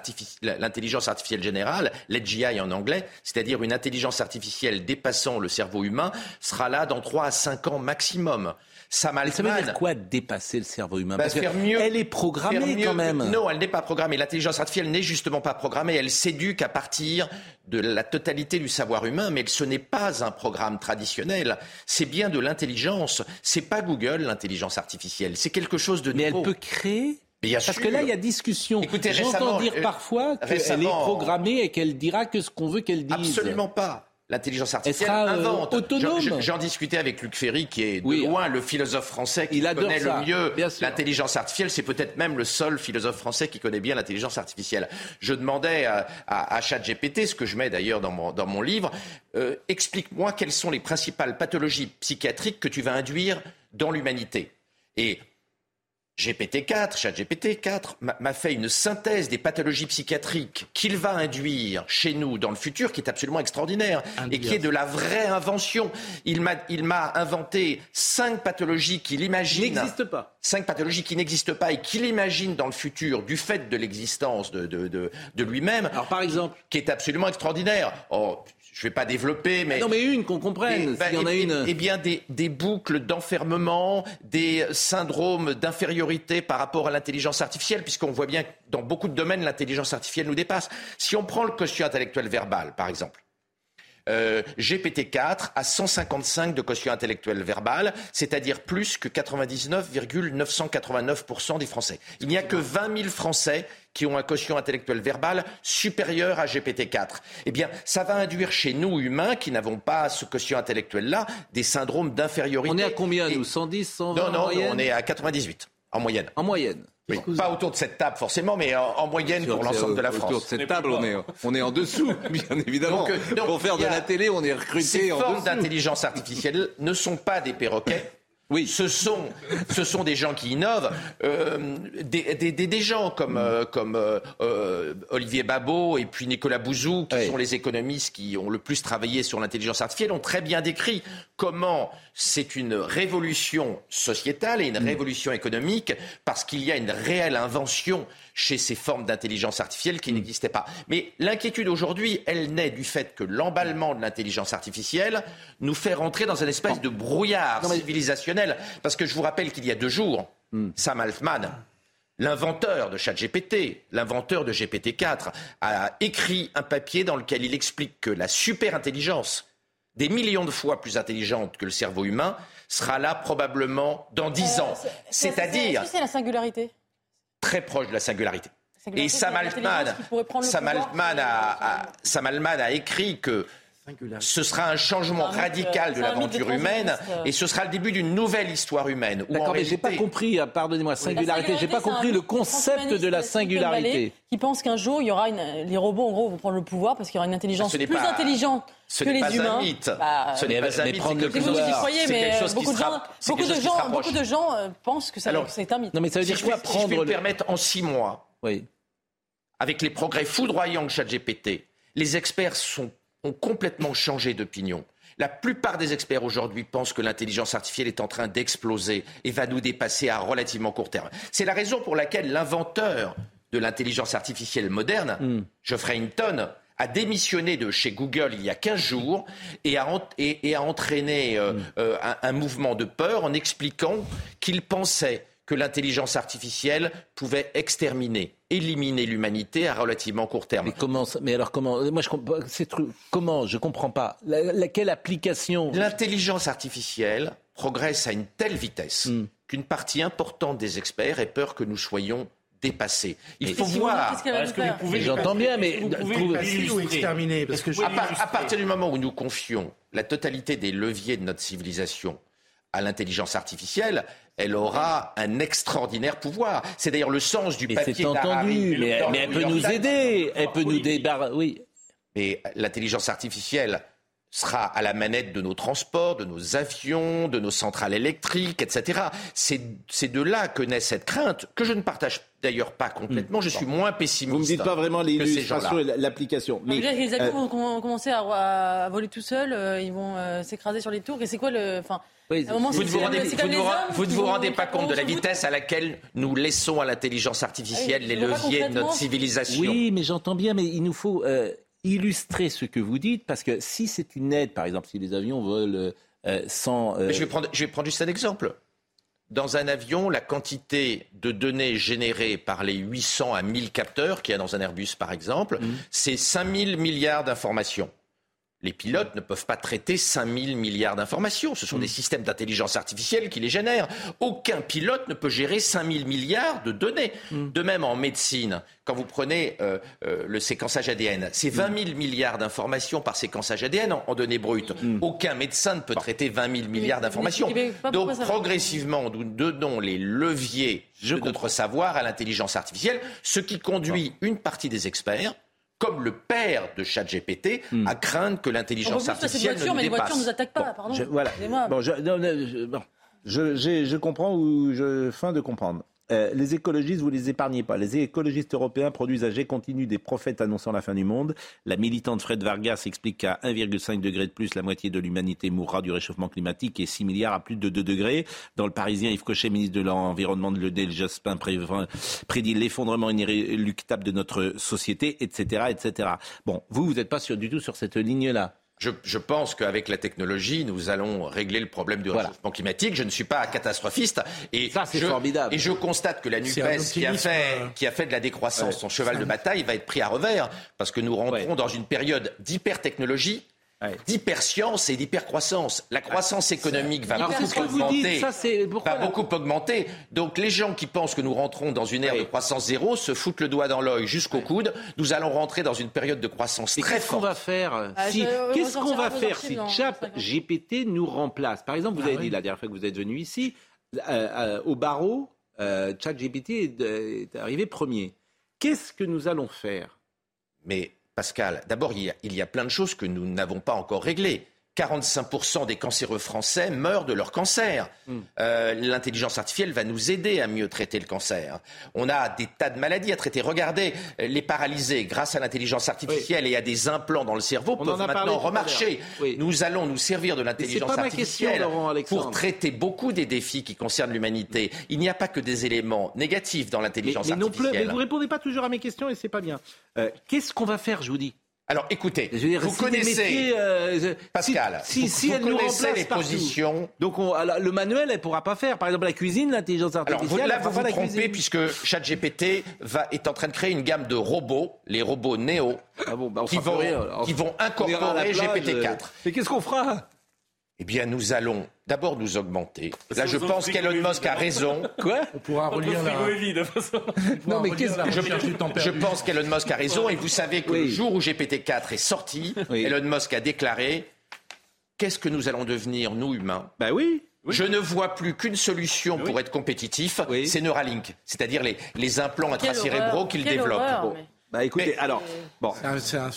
l'intelligence artificielle générale, l'AGI en anglais, c'est-à-dire une intelligence artificielle dépassant le cerveau humain, sera là dans 3 à 5 ans maximum. Sam Altman. Ça veut dire quoi dépasser le cerveau humain bah, Parce faire mieux, elle est programmée quand même. Non, elle n'est pas programmée. L'intelligence artificielle n'est justement pas programmée. Elle s'éduque à partir de la totalité du savoir humain, mais ce n'est pas un programme traditionnel. C'est bien de l'intelligence. C'est pas Google l'intelligence artificielle. C'est quelque chose de nouveau. Mais elle peut créer Bien Parce que là, il y a discussion. J'entends dire euh, parfois qu'elle est programmée et qu'elle dira que ce qu'on veut qu'elle dise. Absolument pas l'intelligence artificielle euh, invente. autonome. J'en discutais avec Luc Ferry, qui est de loin le philosophe français qui connaît le mieux l'intelligence artificielle. C'est peut-être même le seul philosophe français qui connaît bien l'intelligence artificielle. Je demandais à, à, à ChatGPT, ce que je mets d'ailleurs dans mon, dans mon livre, euh, explique-moi quelles sont les principales pathologies psychiatriques que tu vas induire dans l'humanité. Et GPT-4, ChatGPT-4 m'a fait une synthèse des pathologies psychiatriques qu'il va induire chez nous dans le futur qui est absolument extraordinaire et qui est de la vraie invention. Il m'a inventé cinq pathologies qu'il imagine. N'existent pas. Cinq pathologies qui n'existent pas et qu'il imagine dans le futur du fait de l'existence de, de, de, de lui-même. Alors par exemple Qui est absolument extraordinaire. Oh, je ne vais pas développer, mais... non, mais une, qu'on comprenne, bah, s'il y en a une. Eh bien, des, des boucles d'enfermement, des syndromes d'infériorité par rapport à l'intelligence artificielle, puisqu'on voit bien que dans beaucoup de domaines, l'intelligence artificielle nous dépasse. Si on prend le quotient intellectuel verbal, par exemple, euh, GPT-4 a 155 de quotient intellectuel verbal, c'est-à-dire plus que 99,989% des Français. Il n'y a que 20 000 Français qui ont un quotient intellectuel verbal supérieur à GPT-4. Eh bien, ça va induire chez nous, humains, qui n'avons pas ce quotient intellectuel-là, des syndromes d'infériorité. On est à combien, nous? 110, 120 Non, non, on est à 98, en moyenne. En moyenne pas autour de cette table forcément, mais en, moyenne pour l'ensemble de la France. Autour de cette table, on est, on est en dessous, bien évidemment. Donc, pour faire de la télé, on est recruté ces en formes d'intelligence artificielle ne sont pas des perroquets. Oui. Ce sont, ce sont des gens qui innovent, euh, des, des, des, gens comme, euh, comme euh, Olivier Babot et puis Nicolas Bouzou, qui sont les économistes qui ont le plus travaillé sur l'intelligence artificielle, ont très bien décrit comment c'est une révolution sociétale et une mm. révolution économique parce qu'il y a une réelle invention chez ces formes d'intelligence artificielle qui mm. n'existaient pas. Mais l'inquiétude aujourd'hui, elle naît du fait que l'emballement de l'intelligence artificielle nous fait rentrer dans une espèce de brouillard civilisationnel. Parce que je vous rappelle qu'il y a deux jours, mm. Sam Altman, L'inventeur de ChatGPT, l'inventeur de GPT-4, a écrit un papier dans lequel il explique que la super-intelligence, des millions de fois plus intelligente que le cerveau humain, sera là probablement dans dix euh, ans. C'est-à-dire... C'est la singularité? Très proche de la singularité. Et Sam Altman, a, écrit que ce sera un changement radical de l'aventure humaine et ce sera le début d'une nouvelle histoire humaine. D'accord, mais j'ai pas compris, ah, pardonnez-moi, singularité, j'ai pas compris le concept de la singularité. Qui pense qu'un jour, il y aura les robots, en gros, vont prendre le pouvoir parce qu'il y aura une intelligence plus intelligente que les humains. Un mythe. Bah, ce n'est pas un mythe. Prendre pouvoir. Vous croyez, mais beaucoup de gens, beaucoup de gens, beaucoup de gens pensent que c'est un mythe. Non, mais ça veut dire quoi prendre si je le permettre en six mois, oui. avec les progrès foudroyants de ChatGPT, les experts sont ont complètement changé d'opinion. La plupart des experts aujourd'hui pensent que l'intelligence artificielle est en train d'exploser et va nous dépasser à relativement court terme. C'est la raison pour laquelle l'inventeur de l'intelligence artificielle moderne, mm. Geoffrey Hinton, a démissionné de chez Google il y a 15 jours et a, et, a entraîné euh, mm. euh, un, mouvement de peur en expliquant qu'il pensait que l'intelligence artificielle pouvait exterminer, éliminer l'humanité à relativement court terme. Mais comment Mais alors comment Moi, je comment Je comprends pas. quelle application? L'intelligence artificielle progresse à une telle vitesse hmm. qu'une partie importante des experts ait peur que nous soyons dépassés. Il faut voir. J'entends bien, mais vous exterminer parce que à partir du moment où nous confions la totalité des leviers de notre civilisation à l'intelligence artificielle, elle aura un extraordinaire pouvoir. C'est d'ailleurs le sens du mais papier C'est entendu, mais, elle peut nous aider, elle peut nous débarrasser. Oui. Mais l'intelligence artificielle sera à la manette de nos transports, de nos avions, de nos centrales électriques, etc. C'est de là que naît cette crainte, que je ne partage d'ailleurs pas complètement. Je suis moins pessimiste. Vous ne me dites pas vraiment l'illustration et l'application. Mais les avions euh, vont commencer à, voler tout seuls, euh, ils vont euh, s'écraser sur les tours. Et c'est quoi le... Enfin, vous ne vous, rendez, vous, ne vous rendez pas compte de la vitesse à laquelle nous laissons à l'intelligence artificielle les leviers de notre civilisation. Oui, mais j'entends bien, mais il nous faut illustrer ce que vous dites, parce que si c'est une aide, par exemple, si les avions volent euh, sans... Euh, je, vais prendre, je vais prendre juste un exemple. Dans un avion, la quantité de données générées par les 800 à 1000 capteurs qu'il y a dans un Airbus, par exemple, mmh. c'est 5000 milliards d'informations. Les pilotes ne peuvent pas traiter 5000 milliards d'informations. Ce sont des mm. systèmes d'intelligence artificielle qui les génèrent. Aucun pilote ne peut gérer 5000 milliards de données. Mm. De même, en médecine, quand vous prenez euh, euh, le séquençage ADN, c'est 20 000 milliards d'informations par séquençage ADN en, données brutes. Mm. Aucun médecin ne peut traiter 20 000 milliards d'informations. Donc, progressivement, nous donnons les leviers de notre savoir à l'intelligence artificielle, ce qui conduit une partie des experts comme le père de ChatGPT, hmm. à craindre que l'intelligence artificielle voiture, ne nous mais dépasse. les voitures ne nous attaquent pas, pardon. Je, voilà. Bon, je, non, bon. Je, je, comprends ou je fin de comprendre. Euh, les écologistes, vous les épargnez pas. Les écologistes européens produisent à jet continu des prophètes annonçant la fin du monde. La militante Fred Vargas explique qu'à 1,5 degré de plus, la moitié de l'humanité mourra du réchauffement climatique et 6 milliards à plus de 2 degrés. Dans le Parisien, Yves Cochet, ministre de l'Environnement de l'EDEL, Jospin prédit l'effondrement inéluctable de notre société, etc., etc. Bon, vous, vous n'êtes pas du tout sur cette ligne-là. Je, pense qu'avec la technologie, nous allons régler le problème du réchauffement climatique. Je ne suis pas catastrophiste. Et Ça, c'est formidable. Et je constate que la NUPES, qui a, fait, euh, qui a fait de la décroissance son cheval de bataille, va être pris à revers. Parce que nous rentrons dans une période d'hyper-technologie d'hyperscience et d'hypercroissance. La croissance économique va beaucoup augmenter. va beaucoup augmenter. Donc les gens qui pensent que nous rentrons dans une ère de croissance zéro se foutent le doigt dans l'œil jusqu'au coude. Nous allons rentrer dans une période de croissance très Qu'est-ce qu'on va faire ah, si, Qu'est-ce qu'on va faire si Chat GPT nous remplace? Par exemple, vous ah avez dit la dernière fois que vous êtes venu ici, euh, euh, au barreau, euh, Chat GPT est, est arrivé premier. Qu'est-ce que nous allons faire? Mais Pascal, d'abord, il, y a plein de choses que nous n'avons pas encore réglées. 45% des cancéreux français meurent de leur cancer. Hmm. Euh, l'intelligence artificielle va nous aider à mieux traiter le cancer. On a des tas de maladies à traiter. Regardez, euh, les paralysés, grâce à l'intelligence artificielle et à des implants dans le cerveau, peuvent maintenant remarcher. Nous allons nous servir de l'intelligence artificielle pour traiter beaucoup des défis qui concernent l'humanité. Il n'y a pas que des éléments négatifs dans l'intelligence artificielle. mais vous répondez pas toujours à mes questions et c'est pas bien. Euh, qu'est-ce qu'on va faire, je vous dis? Alors écoutez, vous connaissez euh, Pascal, si, si, elle nous remplace les positions. Donc le manuel, elle pourra pas faire. Par exemple, la cuisine, l'intelligence artificielle. Alors là, vous vous trompez puisque ChatGPT va est en train de créer une gamme de robots, les robots Neo, ah bah, qui, vont, qui vont incorporer GPT-4. Euh, mais qu'est-ce qu'on fera? Eh bien, nous allons d'abord nous augmenter. Là, je pense qu'Elon Musk a raison. Quoi On pourra relire la... Non, mais qu'est-ce que je, je pense qu'Elon Musk a raison. Et vous savez que le jour où GPT-4 est sorti, Elon Musk a déclaré qu'est-ce que nous allons devenir, nous humains? Ben oui. Je ne vois plus qu'une solution pour être compétitif, c'est Neuralink, c'est-à-dire les, les implants intracérébraux qu'il développe. Bah écoutez, alors, bon.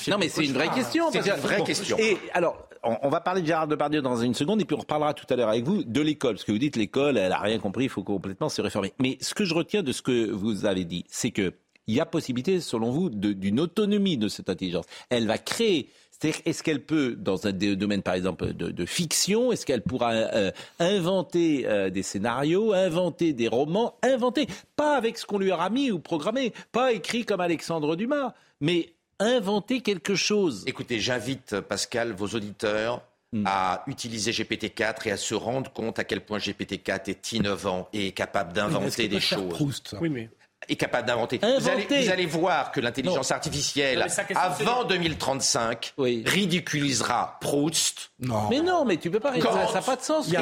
non mais c'est une vraie question. C'est une vraie question. Et alors, on, va parler de Gérard Depardieu dans une seconde, et puis on reparlera tout à l'heure avec vous de l'école. Parce que vous dites l'école, elle a rien compris, il faut complètement se réformer. Mais ce que je retiens de ce que vous avez dit, c'est que il y a possibilité, selon vous, d'une autonomie de cette intelligence. Elle va créer c'est-à-dire, est-ce qu'elle peut, dans un domaine par exemple de, fiction, est-ce qu'elle pourra euh, inventer euh, des scénarios, inventer des romans, inventer, pas avec ce qu'on lui aura mis ou programmé, pas écrit comme Alexandre Dumas, mais inventer quelque chose. Écoutez, j'invite Pascal, vos auditeurs, hmm. à utiliser GPT-4 et à se rendre compte à quel point GPT-4 est innovant et est capable d'inventer des choses. Oui, mais est capable d'inventer. Vous allez, voir que l'intelligence artificielle, avant 2035, ridiculisera Proust. Non. Mais non, mais tu peux pas ridiculiser. Ça n'a pas de sens. Et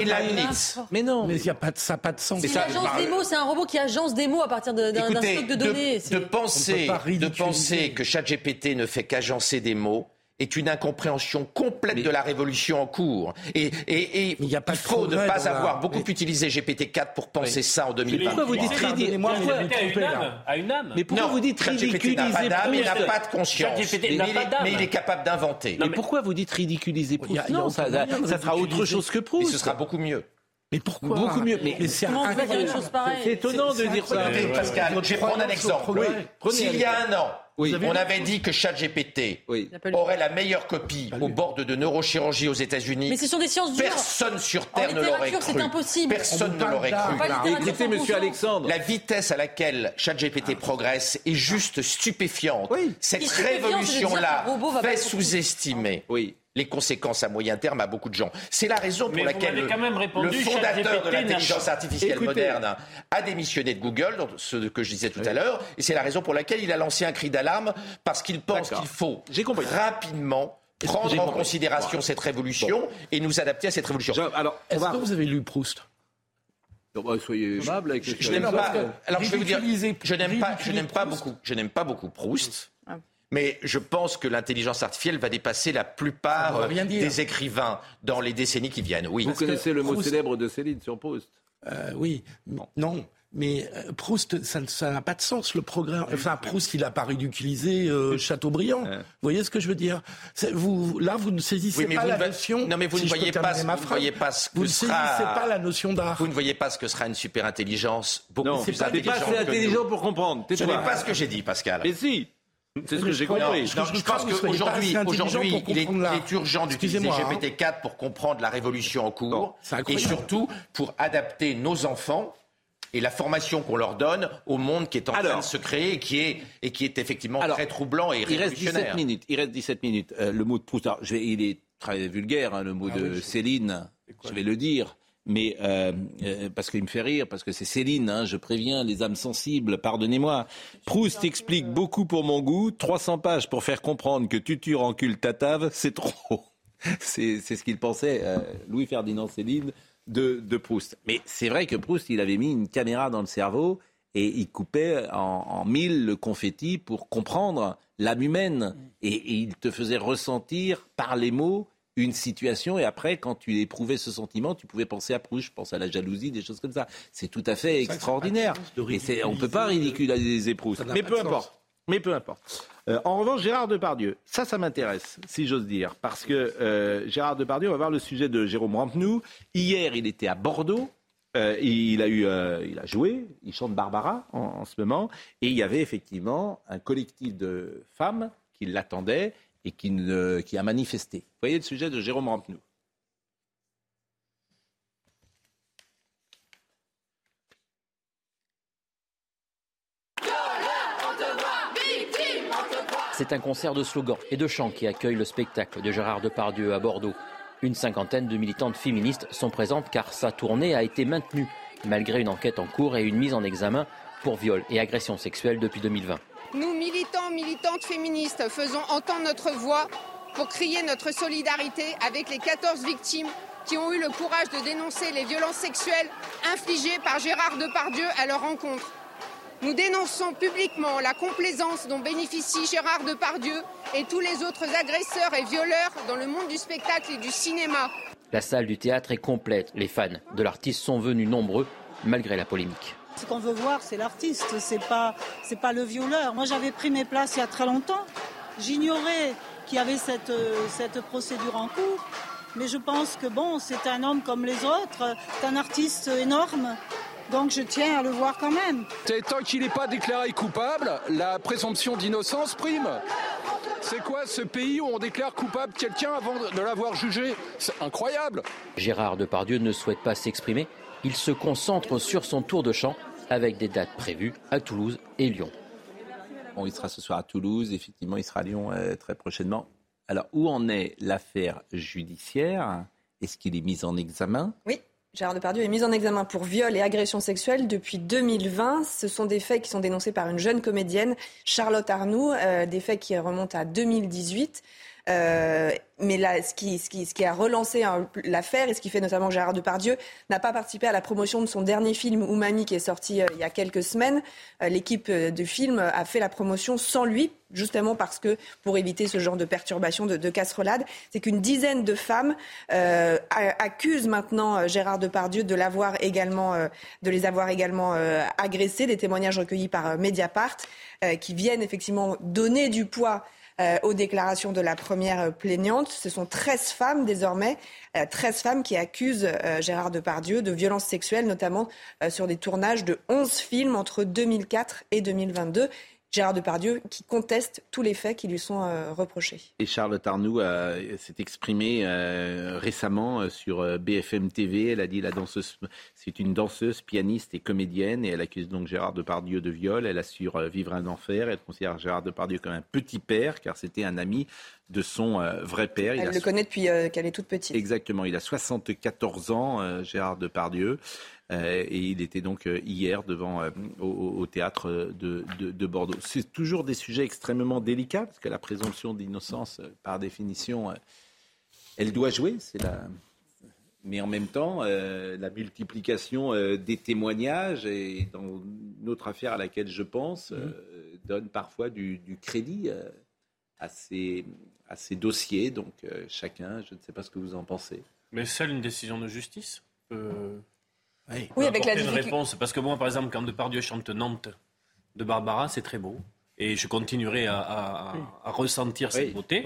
Mais non. Mais il y a pas de, ça n'a pas de sens. C'est agence des mots, c'est un robot qui agence des mots à partir d'un stock de données. De, penser, de penser que ChatGPT ne fait qu'agencer des mots est une incompréhension complète de la révolution en cours. Et, et, et il, faut ne pas avoir beaucoup utilisé GPT-4 pour penser ça en 2020. Mais pourquoi vous dites ridiculiser à une âme? Mais pourquoi vous dites ridiculiser n'a pas d'âme, il n'a pas de conscience. Pas. Mais il est capable d'inventer. Mais pourquoi vous dites ridiculiser Proust Non, ça, ça sera autre chose que Proust. Mais ce sera beaucoup mieux. Mais pourquoi Beaucoup mieux. Mais, c'est Comment on peut dire une chose pareille C'est étonnant de dire ça. Écoutez, Pascal, je vais prendre un exemple. S'il y a un an, on avait dit que ChatGPT aurait la meilleure copie au bord de neurochirurgie aux États-Unis. Mais ce sont des sciences dures. Personne sur Terre ne l'aurait cru. c'est impossible. Personne ne l'aurait cru. Écoutez, monsieur Alexandre. La vitesse à laquelle ChatGPT progresse est juste stupéfiante. Cette révolution-là fait sous-estimer. Oui les conséquences à moyen terme à beaucoup de gens. C'est la raison pour laquelle le, le, fondateur de l'intelligence artificielle moderne a démissionné de Google, ce que je disais tout à l'heure, et c'est la raison pour laquelle il a lancé un cri d'alarme, parce qu'il pense qu'il faut rapidement prendre en considération cette révolution et nous adapter à cette révolution. alors, est-ce que vous avez lu Proust? Bah, soyez aimable avec je, n'aime pas. Alors je vais vous dire, je n'aime pas, je n'aime pas beaucoup, je n'aime pas beaucoup Proust. Mais je pense que l'intelligence artificielle va dépasser la plupart des écrivains dans les décennies qui viennent. Oui. Vous connaissez le mot célèbre de Céline sur Proust euh, Oui, non. Mais euh, Proust, ça n'a pas de sens, le programme. Enfin, Proust, il a pas ridiculisé euh, Chateaubriand. Vous voyez ce que je veux dire? Vous, Là, vous ne saisissez pas la notion... Non, mais vous ne voyez pas, vous voyez pas ce que vous ne saisissez pas la notion d'art. Vous ne voyez pas ce que sera une super intelligence beaucoup non, plus intelligente. pas assez intelligent pour comprendre. Ce n'est pas ce que j'ai dit, Pascal. Mais si c'est ce que j'ai compris. je, pense qu'aujourd'hui, aujourd'hui, il, est urgent d'utiliser GPT-4 hein. pour comprendre la révolution en cours et surtout pour adapter nos enfants et la formation qu'on leur donne au monde qui est en train de se créer et qui est, et qui est effectivement très troublant et il Reste 17 minutes, il reste 17 minutes. Euh, le mot de Proust, il est très vulgaire, hein, le mot ah de Céline, je vais le dire mais euh, euh, parce qu'il me fait rire, parce que c'est Céline, hein, je préviens les âmes sensibles, pardonnez-moi. Proust explique beaucoup pour mon goût, 300 pages pour faire comprendre que tutu encule tatave, c'est trop. c'est ce qu'il pensait, euh, Louis-Ferdinand Céline, de, de Proust. Mais c'est vrai que Proust, il avait mis une caméra dans le cerveau et il coupait en, en mille le confetti pour comprendre l'âme humaine. et il te faisait ressentir par les mots une situation et après, quand tu éprouvais ce sentiment, tu pouvais penser à Proust, je pense à la jalousie, des choses comme ça. C'est tout à fait extraordinaire. Et on ne peut pas ridiculiser Proust. Mais peu importe. Mais peu importe. Euh, en revanche, Gérard Depardieu, ça, ça m'intéresse, si j'ose dire, parce que euh, Gérard Depardieu, on va voir le sujet de Jérôme Rampenou. Hier, il était à Bordeaux. Euh, il, a eu, il a joué, il chante Barbara en, en, ce moment, et il y avait effectivement un collectif de femmes qui l'attendaient et qui, a manifesté. Voyez le sujet de Jérôme Rampenou. C'est un concert de slogans et de chants qui accueille le spectacle de Gérard Depardieu à Bordeaux. Une cinquantaine de militantes féministes sont présentes car sa tournée a été maintenue malgré une enquête en cours et une mise en examen pour viol et agression sexuelle depuis 2020. Nous, militants, militantes féministes, faisons entendre notre voix pour crier notre solidarité avec les 14 victimes qui ont eu le courage de dénoncer les violences sexuelles infligées par Gérard Depardieu à leur rencontre. Nous dénonçons publiquement la complaisance dont bénéficie Gérard Depardieu et tous les autres agresseurs et violeurs dans le monde du spectacle et du cinéma. La salle du théâtre est complète. Les fans de l'artiste sont venus nombreux malgré la polémique. Ce qu'on veut voir, c'est l'artiste, c'est pas, c'est pas le violeur. Moi, j'avais pris mes places il y a très longtemps. J'ignorais qu'il y avait cette, cette procédure en cours. Mais je pense que bon, c'est un homme comme les autres, c'est un artiste énorme. Donc je tiens à le voir quand même. Tant qu'il n'est pas déclaré coupable, la présomption d'innocence prime. C'est quoi ce pays où on déclare coupable quelqu'un avant de l'avoir jugé? C'est incroyable. Gérard Depardieu ne souhaite pas s'exprimer il se concentre sur son tour de chant avec des dates prévues à Toulouse et Lyon. Bon, il sera ce soir à Toulouse, effectivement, il sera à Lyon euh, très prochainement. Alors, où en est l'affaire judiciaire? Est-ce qu'il est mis en examen? Oui. Gérard Depardieu est mis en examen pour viol et agression sexuelle depuis 2020. Ce sont des faits qui sont dénoncés par une jeune comédienne, Charlotte Arnoux, euh, des faits qui remontent à 2018. Euh, mais là, ce qui, a relancé hein, l'affaire et ce qui fait notamment Gérard Depardieu n'a pas participé à la promotion de son dernier film Oumami qui est sorti euh, il y a quelques semaines. Euh, l'équipe de film a fait la promotion sans lui, justement parce que pour éviter ce genre de perturbation, de, de casserolade, c'est qu'une dizaine de femmes accusent maintenant Gérard Depardieu de l'avoir également, de les avoir également agressés. Des témoignages recueillis par Mediapart qui viennent effectivement donner du poids euh, aux déclarations de la première plaignante. Ce sont 13 femmes désormais, 13 euh, femmes qui accusent euh, Gérard Depardieu de violences sexuelles, notamment sur des tournages de 11 films entre 2004 et 2022. Gérard Depardieu qui conteste tous les faits qui lui sont euh, reprochés. Et Charles Tarnoux s'est exprimé euh, récemment euh, sur BFM TV. Elle a dit la danseuse, c'est une danseuse, pianiste et comédienne, et elle accuse donc Gérard Depardieu de viol. Elle assure vivre un enfer. Elle considère Gérard Depardieu comme un petit père, car c'était un ami de son vrai père. Elle le connaît depuis qu'elle est toute petite. Exactement. Il a 74 ans, Gérard Depardieu. Euh, et il était donc euh, hier devant euh, au, théâtre de, Bordeaux. C'est toujours des sujets extrêmement délicats parce que la présomption d'innocence, par définition, elle doit jouer. C'est la mais en même temps, la multiplication des témoignages, et dans une autre affaire à laquelle je pense, mmh. donne parfois du, crédit à, ces, à, ces, dossiers. Donc chacun, je ne sais pas ce que vous en pensez. Mais seule une décision de justice peut oui, avec la une réponse. Parce que moi, par exemple, quand Depardieu chante Nantes de Barbara, c'est très beau. Et je continuerai à, ressentir cette beauté.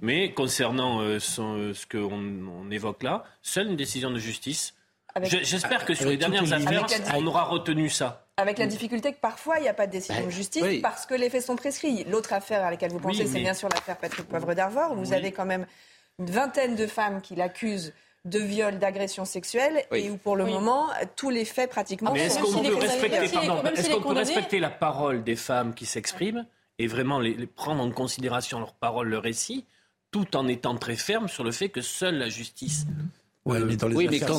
Mais concernant euh, euh, ce qu'on évoque là, seule une décision de justice. J'espère que sur les dernières affaires, on aura retenu ça. Avec la difficulté que parfois, il n'y a pas de décision de justice parce que les faits sont prescrits. L'autre affaire à laquelle vous pensez, c'est bien sûr l'affaire Patrick Poivre d'Arvor. Vous avez quand même une vingtaine de femmes qui l'accusent de viol, d'agression sexuelle, et où pour le moment, tous les faits pratiquement... mais est-ce qu'on peut, respecter, respecter la parole des femmes qui s'expriment et vraiment les, prendre en considération leur parole, leur récit, tout en étant très ferme sur le fait que seule la justice oui, mais, quand,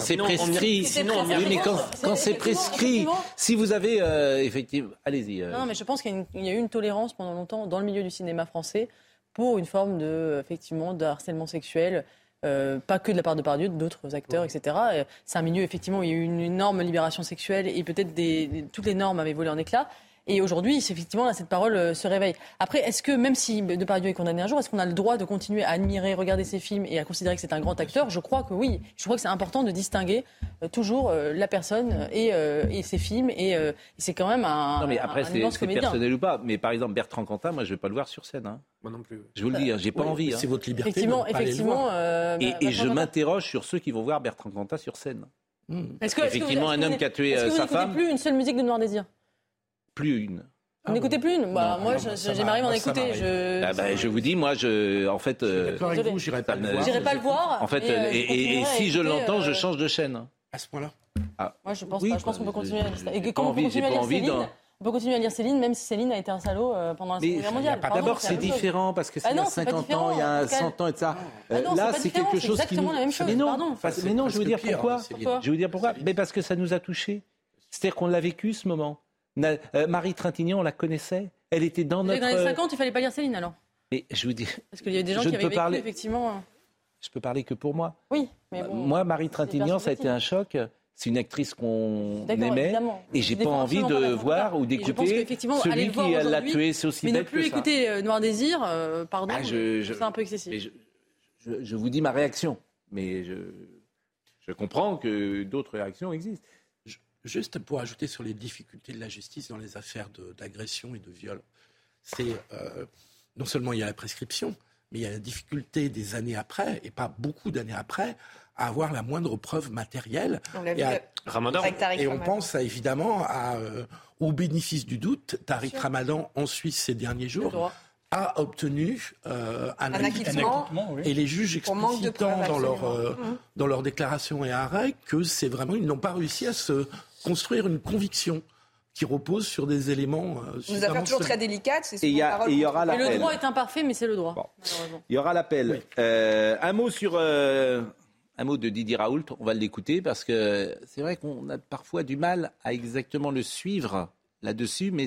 c'est prescrit, oui, mais quand, c'est prescrit, si vous avez euh, effectivement, allez-y. Euh. Non, mais je pense qu'il y, a eu une tolérance pendant longtemps dans le milieu du cinéma français pour une forme de, effectivement, de harcèlement sexuel euh, pas que de la part de Pardieu, d'autres acteurs, etc. Euh, c'est un milieu, effectivement, où il y a eu une énorme libération sexuelle et peut-être toutes les normes avaient volé en éclats. Et aujourd'hui, effectivement, cette parole euh, se réveille. Après, est-ce que, même si Depardieu est condamné un jour, est-ce qu'on a le droit de continuer à admirer, regarder ses films et à considérer que c'est un grand acteur? Je crois que oui. Je crois que c'est important de distinguer euh, toujours euh, la personne et, et, ses films. Et, c'est quand même un. Non, mais après, c'est personnel ou pas. Mais par exemple, Bertrand Cantat, moi, je ne vais pas le voir sur scène. Hein. Moi non plus. Je vous le dis, hein, j'ai pas envie. C'est hein. votre liberté. Effectivement, effectivement. et, et je m'interroge sur ceux qui vont voir Bertrand Cantat sur scène. Est-ce que, effectivement, un homme qui a tué sa femme. plus une seule musique de Noir Désir? Plus une. Vous n'écoutez plus une bah, Moi, j'ai m'arrive à en écouter. Je... Ah bah, je vous dis, moi, je, en fait. Euh, vous, j'irai pas, le voir. J'irai pas le voir. En fait, euh, et, si je l'entends, je euh, change de chaîne. À ce point-là ah. Moi, je pense pas. Je pense qu'on peut continuer à lire. Et comment on peut continuer à lire Céline On peut continuer à lire Céline, même si Céline a été un salaud pendant la Seconde Guerre mondiale. D'abord, c'est différent parce que c'est il y a 50 ans, il y a 100 ans et ça. Là, c'est quelque chose qui nous. Mais non, mais non, je veux dire pourquoi. Je veux dire pourquoi. Mais parce que ça nous a touchés. C'est-à-dire qu'on l'a vécu ce moment. Marie Trintignant, on la connaissait? Elle était dans notre. Dans les 50, il fallait pas lire Céline alors. Mais je vous dis. Parce qu'il y a des gens qui avaient vécu parler... effectivement. Euh. Je peux parler que pour moi. Oui, mais bon, Moi, Marie Trintignant, ça a été un choc. C'est une actrice qu'on aimait et j'ai pas envie de voir ou d'écouter celui qui l'a tué. C'est aussi mais ne plus écouter euh, Noir Désir, euh, pardon, ah, c'est un peu excessif. Je, je, vous dis ma réaction, mais je, je comprends que d'autres réactions existent. Juste pour ajouter sur les difficultés de la justice dans les affaires d'agression et de viol, c'est euh, non seulement il y a la prescription, mais il y a la difficulté des années après, et pas beaucoup d'années après, à avoir la moindre preuve matérielle. On et, à, Ramadan. et on pense évidemment à, euh, au bénéfice du doute. Tariq Ramadan en Suisse ces derniers jours a obtenu euh, un, acquittement, et les juges explicitant dans leur, mmh. dans leur déclaration et arrêt que c'est vraiment ils n'ont pas réussi à se construire une conviction qui repose sur des éléments. Euh, Une affaire toujours très délicate. C'est et, y a, et y aura l'appel. le droit est imparfait, mais c'est le droit. Il y aura l'appel. Euh, un mot sur. Euh, un mot de Didier Raoult, on va l'écouter parce que c'est vrai qu'on a parfois du mal à exactement le suivre là-dessus, mais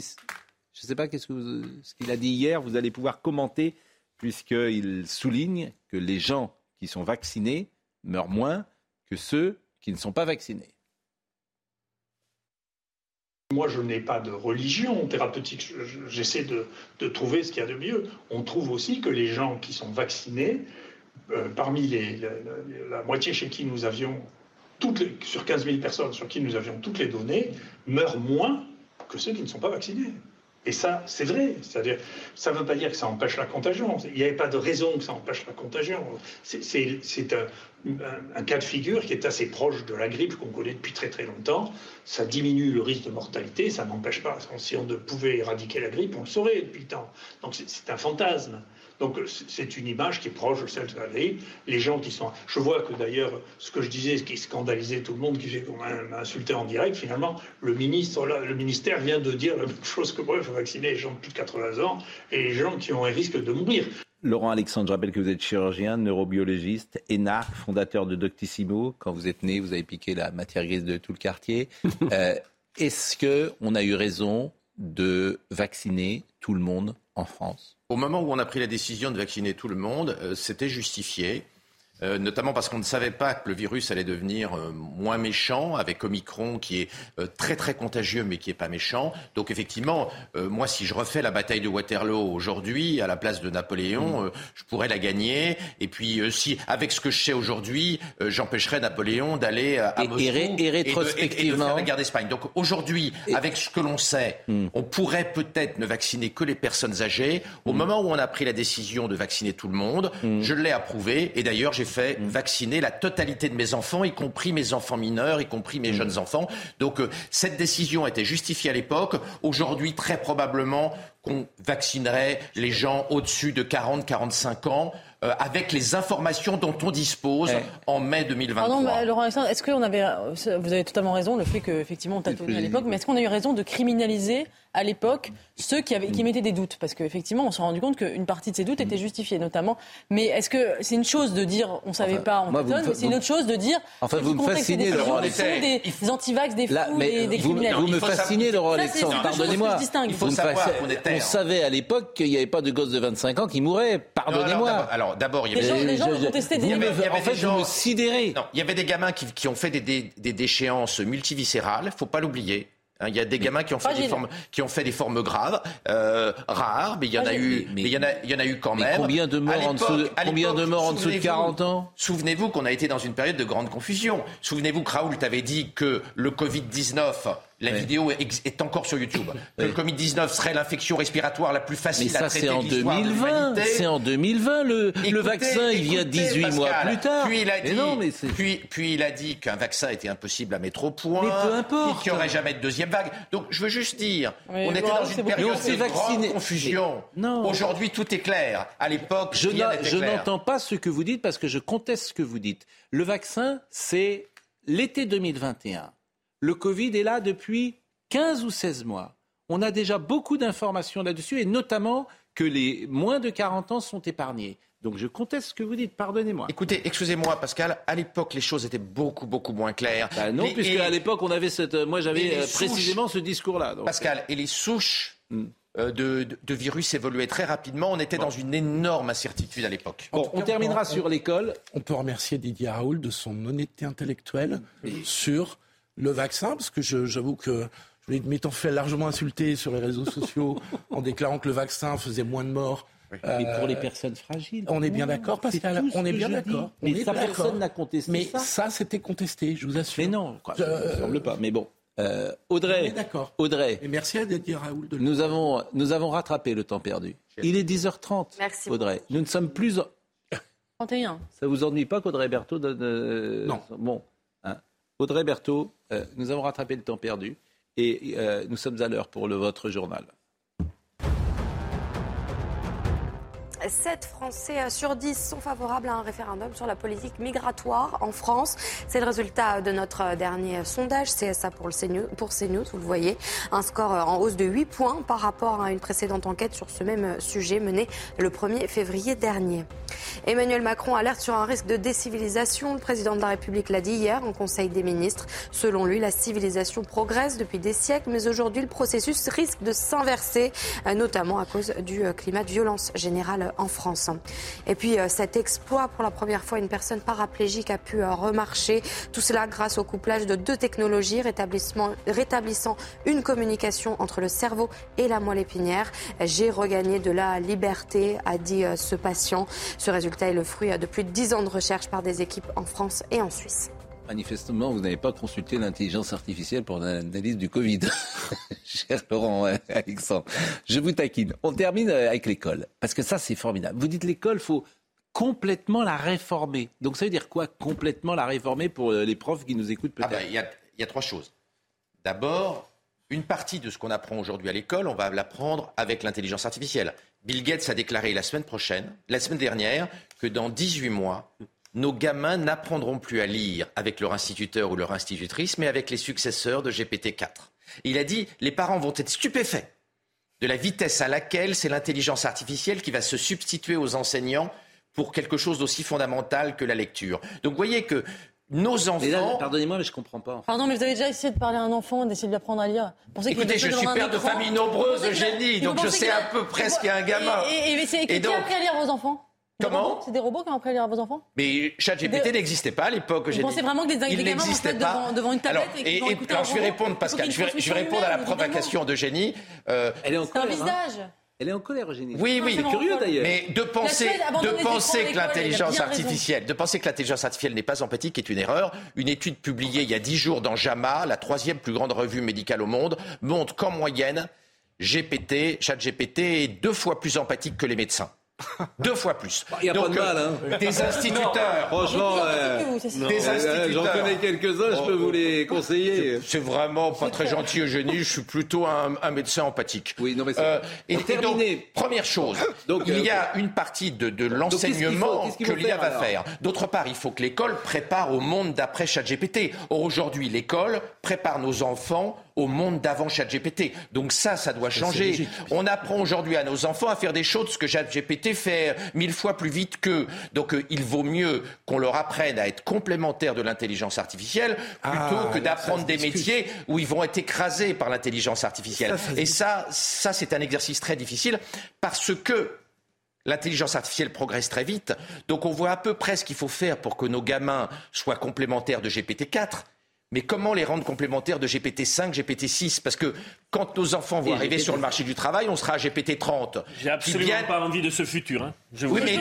je ne sais pas qu'est-ce, que ce qu'il a dit hier. Vous allez pouvoir commenter puisqu'il souligne que les gens qui sont vaccinés meurent moins que ceux qui ne sont pas vaccinés. Moi, je n'ai pas de religion thérapeutique. J'essaie de, trouver ce qu'il y a de mieux. On trouve aussi que les gens qui sont vaccinés, euh, parmi la, moitié chez qui nous avions, toutes les, sur 15 000 personnes sur qui nous avions toutes les données, meurent moins que ceux qui ne sont pas vaccinés. Et ça, c'est vrai. C'est-à-dire, ça ne veut pas dire que ça empêche la contagion. Il n'y avait pas de raison que ça empêche la contagion. C'est un, cas de figure qui est assez proche de la grippe qu'on connaît depuis très très longtemps. Ça diminue le risque de mortalité, ça n'empêche pas. Si on ne pouvait éradiquer la grippe, on le saurait depuis le temps. Donc c'est un fantasme. Donc c'est une image qui est proche de celle de la grippe. Les gens qui sont... Je vois que d'ailleurs, ce que je disais, ce qui scandalisait tout le monde, qui fait qu'on m'a insulté en direct, finalement, le, ministre, le ministère vient de dire la même chose que moi, il faut vacciner les gens de plus de 80 ans et les gens qui ont un risque de mourir. Laurent Alexandre, je rappelle que vous êtes chirurgien, neurobiologiste, énarque, fondateur de Doctissimo. Quand vous êtes né, vous avez piqué la matière grise de tout le quartier. Euh, est-ce qu'on a eu raison de vacciner tout le monde en France Au moment où on a pris la décision de vacciner tout le monde, euh, c'était justifié. Euh, notamment parce qu'on ne savait pas que le virus allait devenir euh, moins méchant avec Omicron qui est euh, très très contagieux mais qui est pas méchant. Donc effectivement, moi si je refais la bataille de Waterloo aujourd'hui à la place de Napoléon, mm. je pourrais la gagner. Et puis si avec ce que je sais aujourd'hui, j'empêcherais Napoléon d'aller à Moscou et, rétrospectivement de, faire la guerre d'Espagne. Donc aujourd'hui, avec ce que l'on sait, mm. on pourrait peut-être ne vacciner que les personnes âgées. Au mm. moment où on a pris la décision de vacciner tout le monde, je l'ai approuvé et d'ailleurs j'ai fait mm. vacciner la totalité de mes enfants, y compris mes enfants mineurs, y compris mes mm. jeunes enfants. Donc euh, cette décision était justifiée à l'époque. Aujourd'hui, très probablement qu'on vaccinerait les gens au-dessus de 40-45 ans. Euh, avec les informations dont on dispose en mai 2023. Pardon, Laurent Alexandre, est-ce qu'on avait, vous avez totalement raison, le fait qu'effectivement on tâtonnait à l'époque, mais est-ce qu'on a eu raison de criminaliser à l'époque ceux qui, avaient, qui mettaient des doutes Parce qu'effectivement, on s'est rendu compte qu'une partie de ces doutes étaient justifiés, notamment. Mais est-ce que c'est une chose de dire on ne savait pas, on tâtonne, mais c'est une autre chose de dire. Enfin, vous me fascinez, Laurent Alexandre. Des, des antivax, des fous, des, des vous, criminels. Vous me fascinez, Laurent Alexandre. Pardonnez-moi. Il faut savoir On savait à l'époque qu'il n'y avait pas de gosses de 25 ans qui mouraient. Pardonnez-moi. Alors, d'abord, il y avait des gens qui contestaient des. En fait, vous me sidérez. Non, il y avait des gamins qui ont fait des déchéances multiviscérales. Il ne faut pas l'oublier. Hein, il y a des gamins qui ont fait, des formes, qui ont fait des formes graves, euh, rares, mais il y en a eu, mais, il y en a, il y en a eu quand même. Combien de morts en dessous, combien de morts en dessous de 40 ans? Souvenez-vous qu'on a été dans une période de grande confusion. Souvenez-vous que Raoult avait dit que le Covid 19 la vidéo est, encore sur YouTube. Que le Covid-19 serait l'infection respiratoire la plus facile Mais ça, à traiter c'est en 2020. C'est en 2020. Le, le vaccin, il vient 18 mois plus tard. Puis il a dit, non, mais puis, puis il a dit qu'un vaccin était impossible à mettre au point. Mais peu importe. Qu'il n'y aurait jamais de deuxième vague. Donc, je veux juste dire, on était dans une période de grande confusion. Aujourd'hui, tout est clair. À l'époque, je n'entends pas ce que vous dites parce que je conteste ce que vous dites. Le vaccin, c'est l'été 2021. Le Covid est là depuis 15 ou 16 mois. On a déjà beaucoup d'informations là-dessus et notamment que les moins de 40 ans sont épargnés. Donc je conteste ce que vous dites, pardonnez-moi. Écoutez, excusez-moi Pascal, à l'époque les choses étaient beaucoup beaucoup moins claires. Bah non, puisque à l'époque on avait cette, moi j'avais euh, précisément ce discours-là. Pascal, et les souches hmm. euh, de, virus évoluaient très rapidement. On était dans une énorme incertitude à l'époque. Bon, on terminera sur l'école. On peut remercier Didier Raoul de son honnêteté intellectuelle sur le vaccin, parce que j'avoue que je m'étant fait largement insulter sur les réseaux sociaux en déclarant que le vaccin faisait moins de morts. mais pour les personnes fragiles. On est bien d'accord, Pascal. On est bien d'accord. Mais ça, personne n'a contesté mais ça. c'était contesté, je vous assure. Mais non, ça ne semble pas. Mais bon. Euh, Audrey, d'accord. Audrey. Et merci à Didier Raoul de nous avons, nous avons rattrapé le temps perdu. Il est 10h30. Merci Audrey. Nous ne sommes plus. 31. Ça vous ennuie pas qu'Audrey Berthaud donne. Non. Bon. Audrey Berthaud, euh, nous avons rattrapé le temps perdu et euh, nous sommes à l'heure pour le, votre journal. 7 Français sur 10 sont favorables à un référendum sur la politique migratoire en France. C'est le résultat de notre dernier sondage CSA pour, CNews, pour CNews, vous le voyez. Un score en hausse de 8 points par rapport à une précédente enquête sur ce même sujet menée le 1er février dernier. Emmanuel Macron alerte sur un risque de décivilisation. Le président de la République l'a dit hier en Conseil des ministres. Selon lui, la civilisation progresse depuis des siècles, mais aujourd'hui, le processus risque de s'inverser, notamment à cause du climat de violence générale en France. Et puis cet exploit, pour la première fois, une personne paraplégique a pu remarcher. Tout cela grâce au couplage de deux technologies rétablissant une communication entre le cerveau et la moelle épinière. J'ai regagné de la liberté, a dit ce patient. Ce résultat est le fruit de plus de 10 ans de recherche par des équipes en France et en Suisse. Manifestement, vous n'avez pas consulté l'intelligence artificielle pour l'analyse du Covid. Cher Laurent Alexandre, je vous taquine. On termine avec l'école, parce que ça, c'est formidable. Vous dites l'école, faut complètement la réformer. Donc ça veut dire quoi, complètement la réformer pour euh, les profs qui nous écoutent peut-être? Ah ben, Il y, a trois choses. D'abord, une partie de ce qu'on apprend aujourd'hui à l'école, on va l'apprendre avec l'intelligence artificielle. Bill Gates a déclaré la semaine prochaine, la semaine dernière, que dans 18 mois, nos gamins n'apprendront plus à lire avec leur instituteur ou leur institutrice, mais avec les successeurs de GPT-4. Il a dit, les parents vont être stupéfaits de la vitesse à laquelle c'est l'intelligence artificielle qui va se substituer aux enseignants pour quelque chose d'aussi fondamental que la lecture. Donc vous voyez que nos enfants. Pardonnez-moi, mais je comprends pas. Pardon, mais vous avez déjà essayé de parler à un enfant, d'essayer de lui apprendre à lire. Écoutez, je suis père de famille nombreuse, Eugénie, donc je sais à peu près ce qu'est un gamin. Et, et, et, et, qui a appris à lire vos enfants Comment C'est des robots qui ont appris à lire à vos enfants? Mais ChatGPT n'existait pas à l'époque. Vous pensez vraiment que des, des gamins vont être devant, devant, une tablette alors, et, et, alors je vais répondre, Pascal, je vais, je vais répondre à la provocation d'Eugénie. Euh, Elle est en colère. un visage. Hein. Elle est en colère, Eugénie. Oui, oui. C'est curieux d'ailleurs. Mais de penser, de penser que l'intelligence artificielle, de penser que l'intelligence artificielle n'est pas empathique est une erreur. Une étude publiée il y a dix jours dans JAMA, la troisième plus grande revue médicale au monde, montre qu'en moyenne, GPT, ChatGPT est deux fois plus empathique que les médecins. Deux fois plus. Il n'y a pas de mal, hein. Des instituteurs. franchement, euh, des instituteurs. J'en connais quelques-uns, je peux vous les conseiller. C'est vraiment pas très gentil, Eugénie. Je suis plutôt un, médecin empathique. Oui, non, mais c'est. Euh, et, donc, première chose, donc, il y a une partie de, de l'enseignement que l'IA va faire. D'autre part, il faut que l'école prépare au monde d'après ChatGPT. Or, aujourd'hui, l'école prépare nos enfants au monde d'avant ChatGPT. Donc ça, ça doit changer. On apprend aujourd'hui à nos enfants à faire des choses que ChatGPT fait mille fois plus vite qu'eux. Donc euh, il vaut mieux qu'on leur apprenne à être complémentaires de l'intelligence artificielle plutôt ah, que d'apprendre des métiers où ils vont être écrasés par l'intelligence artificielle. Et ça, ça c'est un exercice très difficile parce que L'intelligence artificielle progresse très vite, donc on voit à peu près ce qu'il faut faire pour que nos gamins soient complémentaires de GPT-4. Mais comment les rendre complémentaires de GPT-5, GPT-6 Parce que quand nos enfants vont arriver sur le marché du travail, on sera à GPT-30. J'ai absolument pas envie de ce futur. Hein. oui, mais,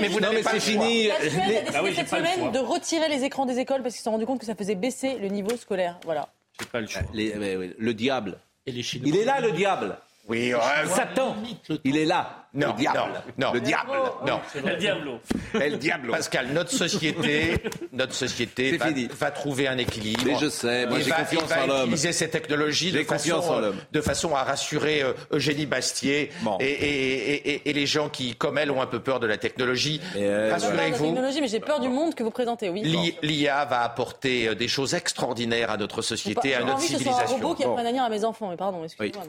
mais, vous n'avez pas fini. La Suède a décidé ah cette semaine de retirer les écrans des écoles parce qu'ils se sont rendus compte que ça faisait baisser le niveau scolaire. Voilà. Pas le, choix. le diable. Et les Il est là, le diable. Oui, Satan, il est là. Non, le diable. non, le diable, non. El diablo. El diablo. Pascal, notre société, notre société va, va, trouver un équilibre. Mais je sais, moi j'ai confiance en l'homme. utiliser ces technologies de façon, de façon à rassurer euh, Eugénie Bastier et, et, et, et, les gens qui, comme elle, ont un peu peur de la technologie. Euh, Rassurez-vous. mais j'ai peur du monde que vous présentez, oui. L'IA va apporter euh, des choses extraordinaires à notre société, à notre civilisation. Que ce soit un robot qui apprenne à lire à mes enfants, mais pardon, excusez-moi.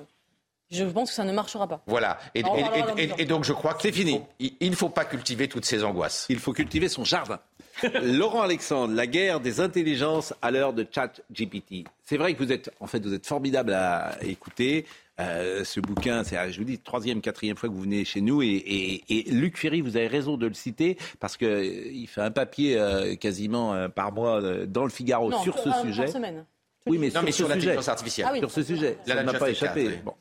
Je pense que ça ne marchera pas. Voilà. Et, donc je crois que c'est fini. il ne faut pas cultiver toutes ces angoisses. Il faut cultiver son jardin. Laurent Alexandre, la guerre des intelligences à l'heure de Chat GPT. C'est vrai que vous êtes, en fait, vous êtes formidable à écouter. Euh, ce bouquin, c'est, je vous dis, troisième, quatrième fois que vous venez chez nous, et, Luc Ferry, vous avez raison de le citer parce que euh, il fait un papier euh, quasiment par mois dans le Figaro sur ce sujet. Par semaine. Oui, mais, sur, sur l'intelligence artificielle. sur ce sujet, ça n'a pas échappé. Bon.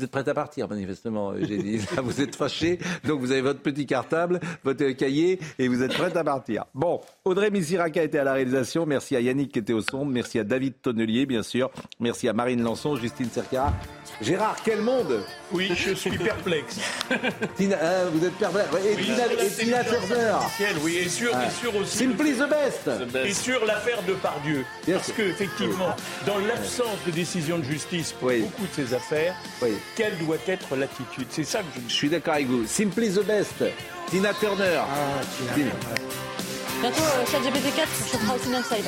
Vous êtes prête à partir, manifestement, dit. vous êtes fâché, donc vous avez votre petit cartable, votre cahier, et vous êtes prête à partir. Bon, Audrey Misiraka était à la réalisation. Merci à Yannick qui était au son. Merci à David Tonnelier, bien sûr. Merci à Marine Lançon, Justine Cercara. Gérard, quel monde Oui, je suis perplexe. Tina, euh, vous êtes perplexe. Et oui, Tina, et Tina Turner. Oui, et sur, et sur aussi. Simply the best. Et sur l'affaire de Pardieu. Parce qu'effectivement, dans l'absence de décision de justice pour beaucoup de ces affaires, quelle doit être l'attitude C'est ça que je... je suis d'accord avec vous. Simply the best. Tina Turner. Ah, Tina. Bientôt, euh, ChatGPT 4, je ferai aussi bien que ça, il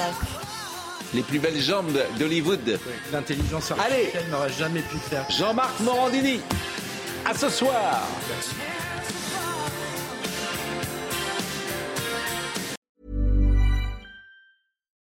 les plus belles jambes d'Hollywood. L'intelligence artificielle n'aurait jamais pu faire. Jean-Marc Morandini, à ce soir.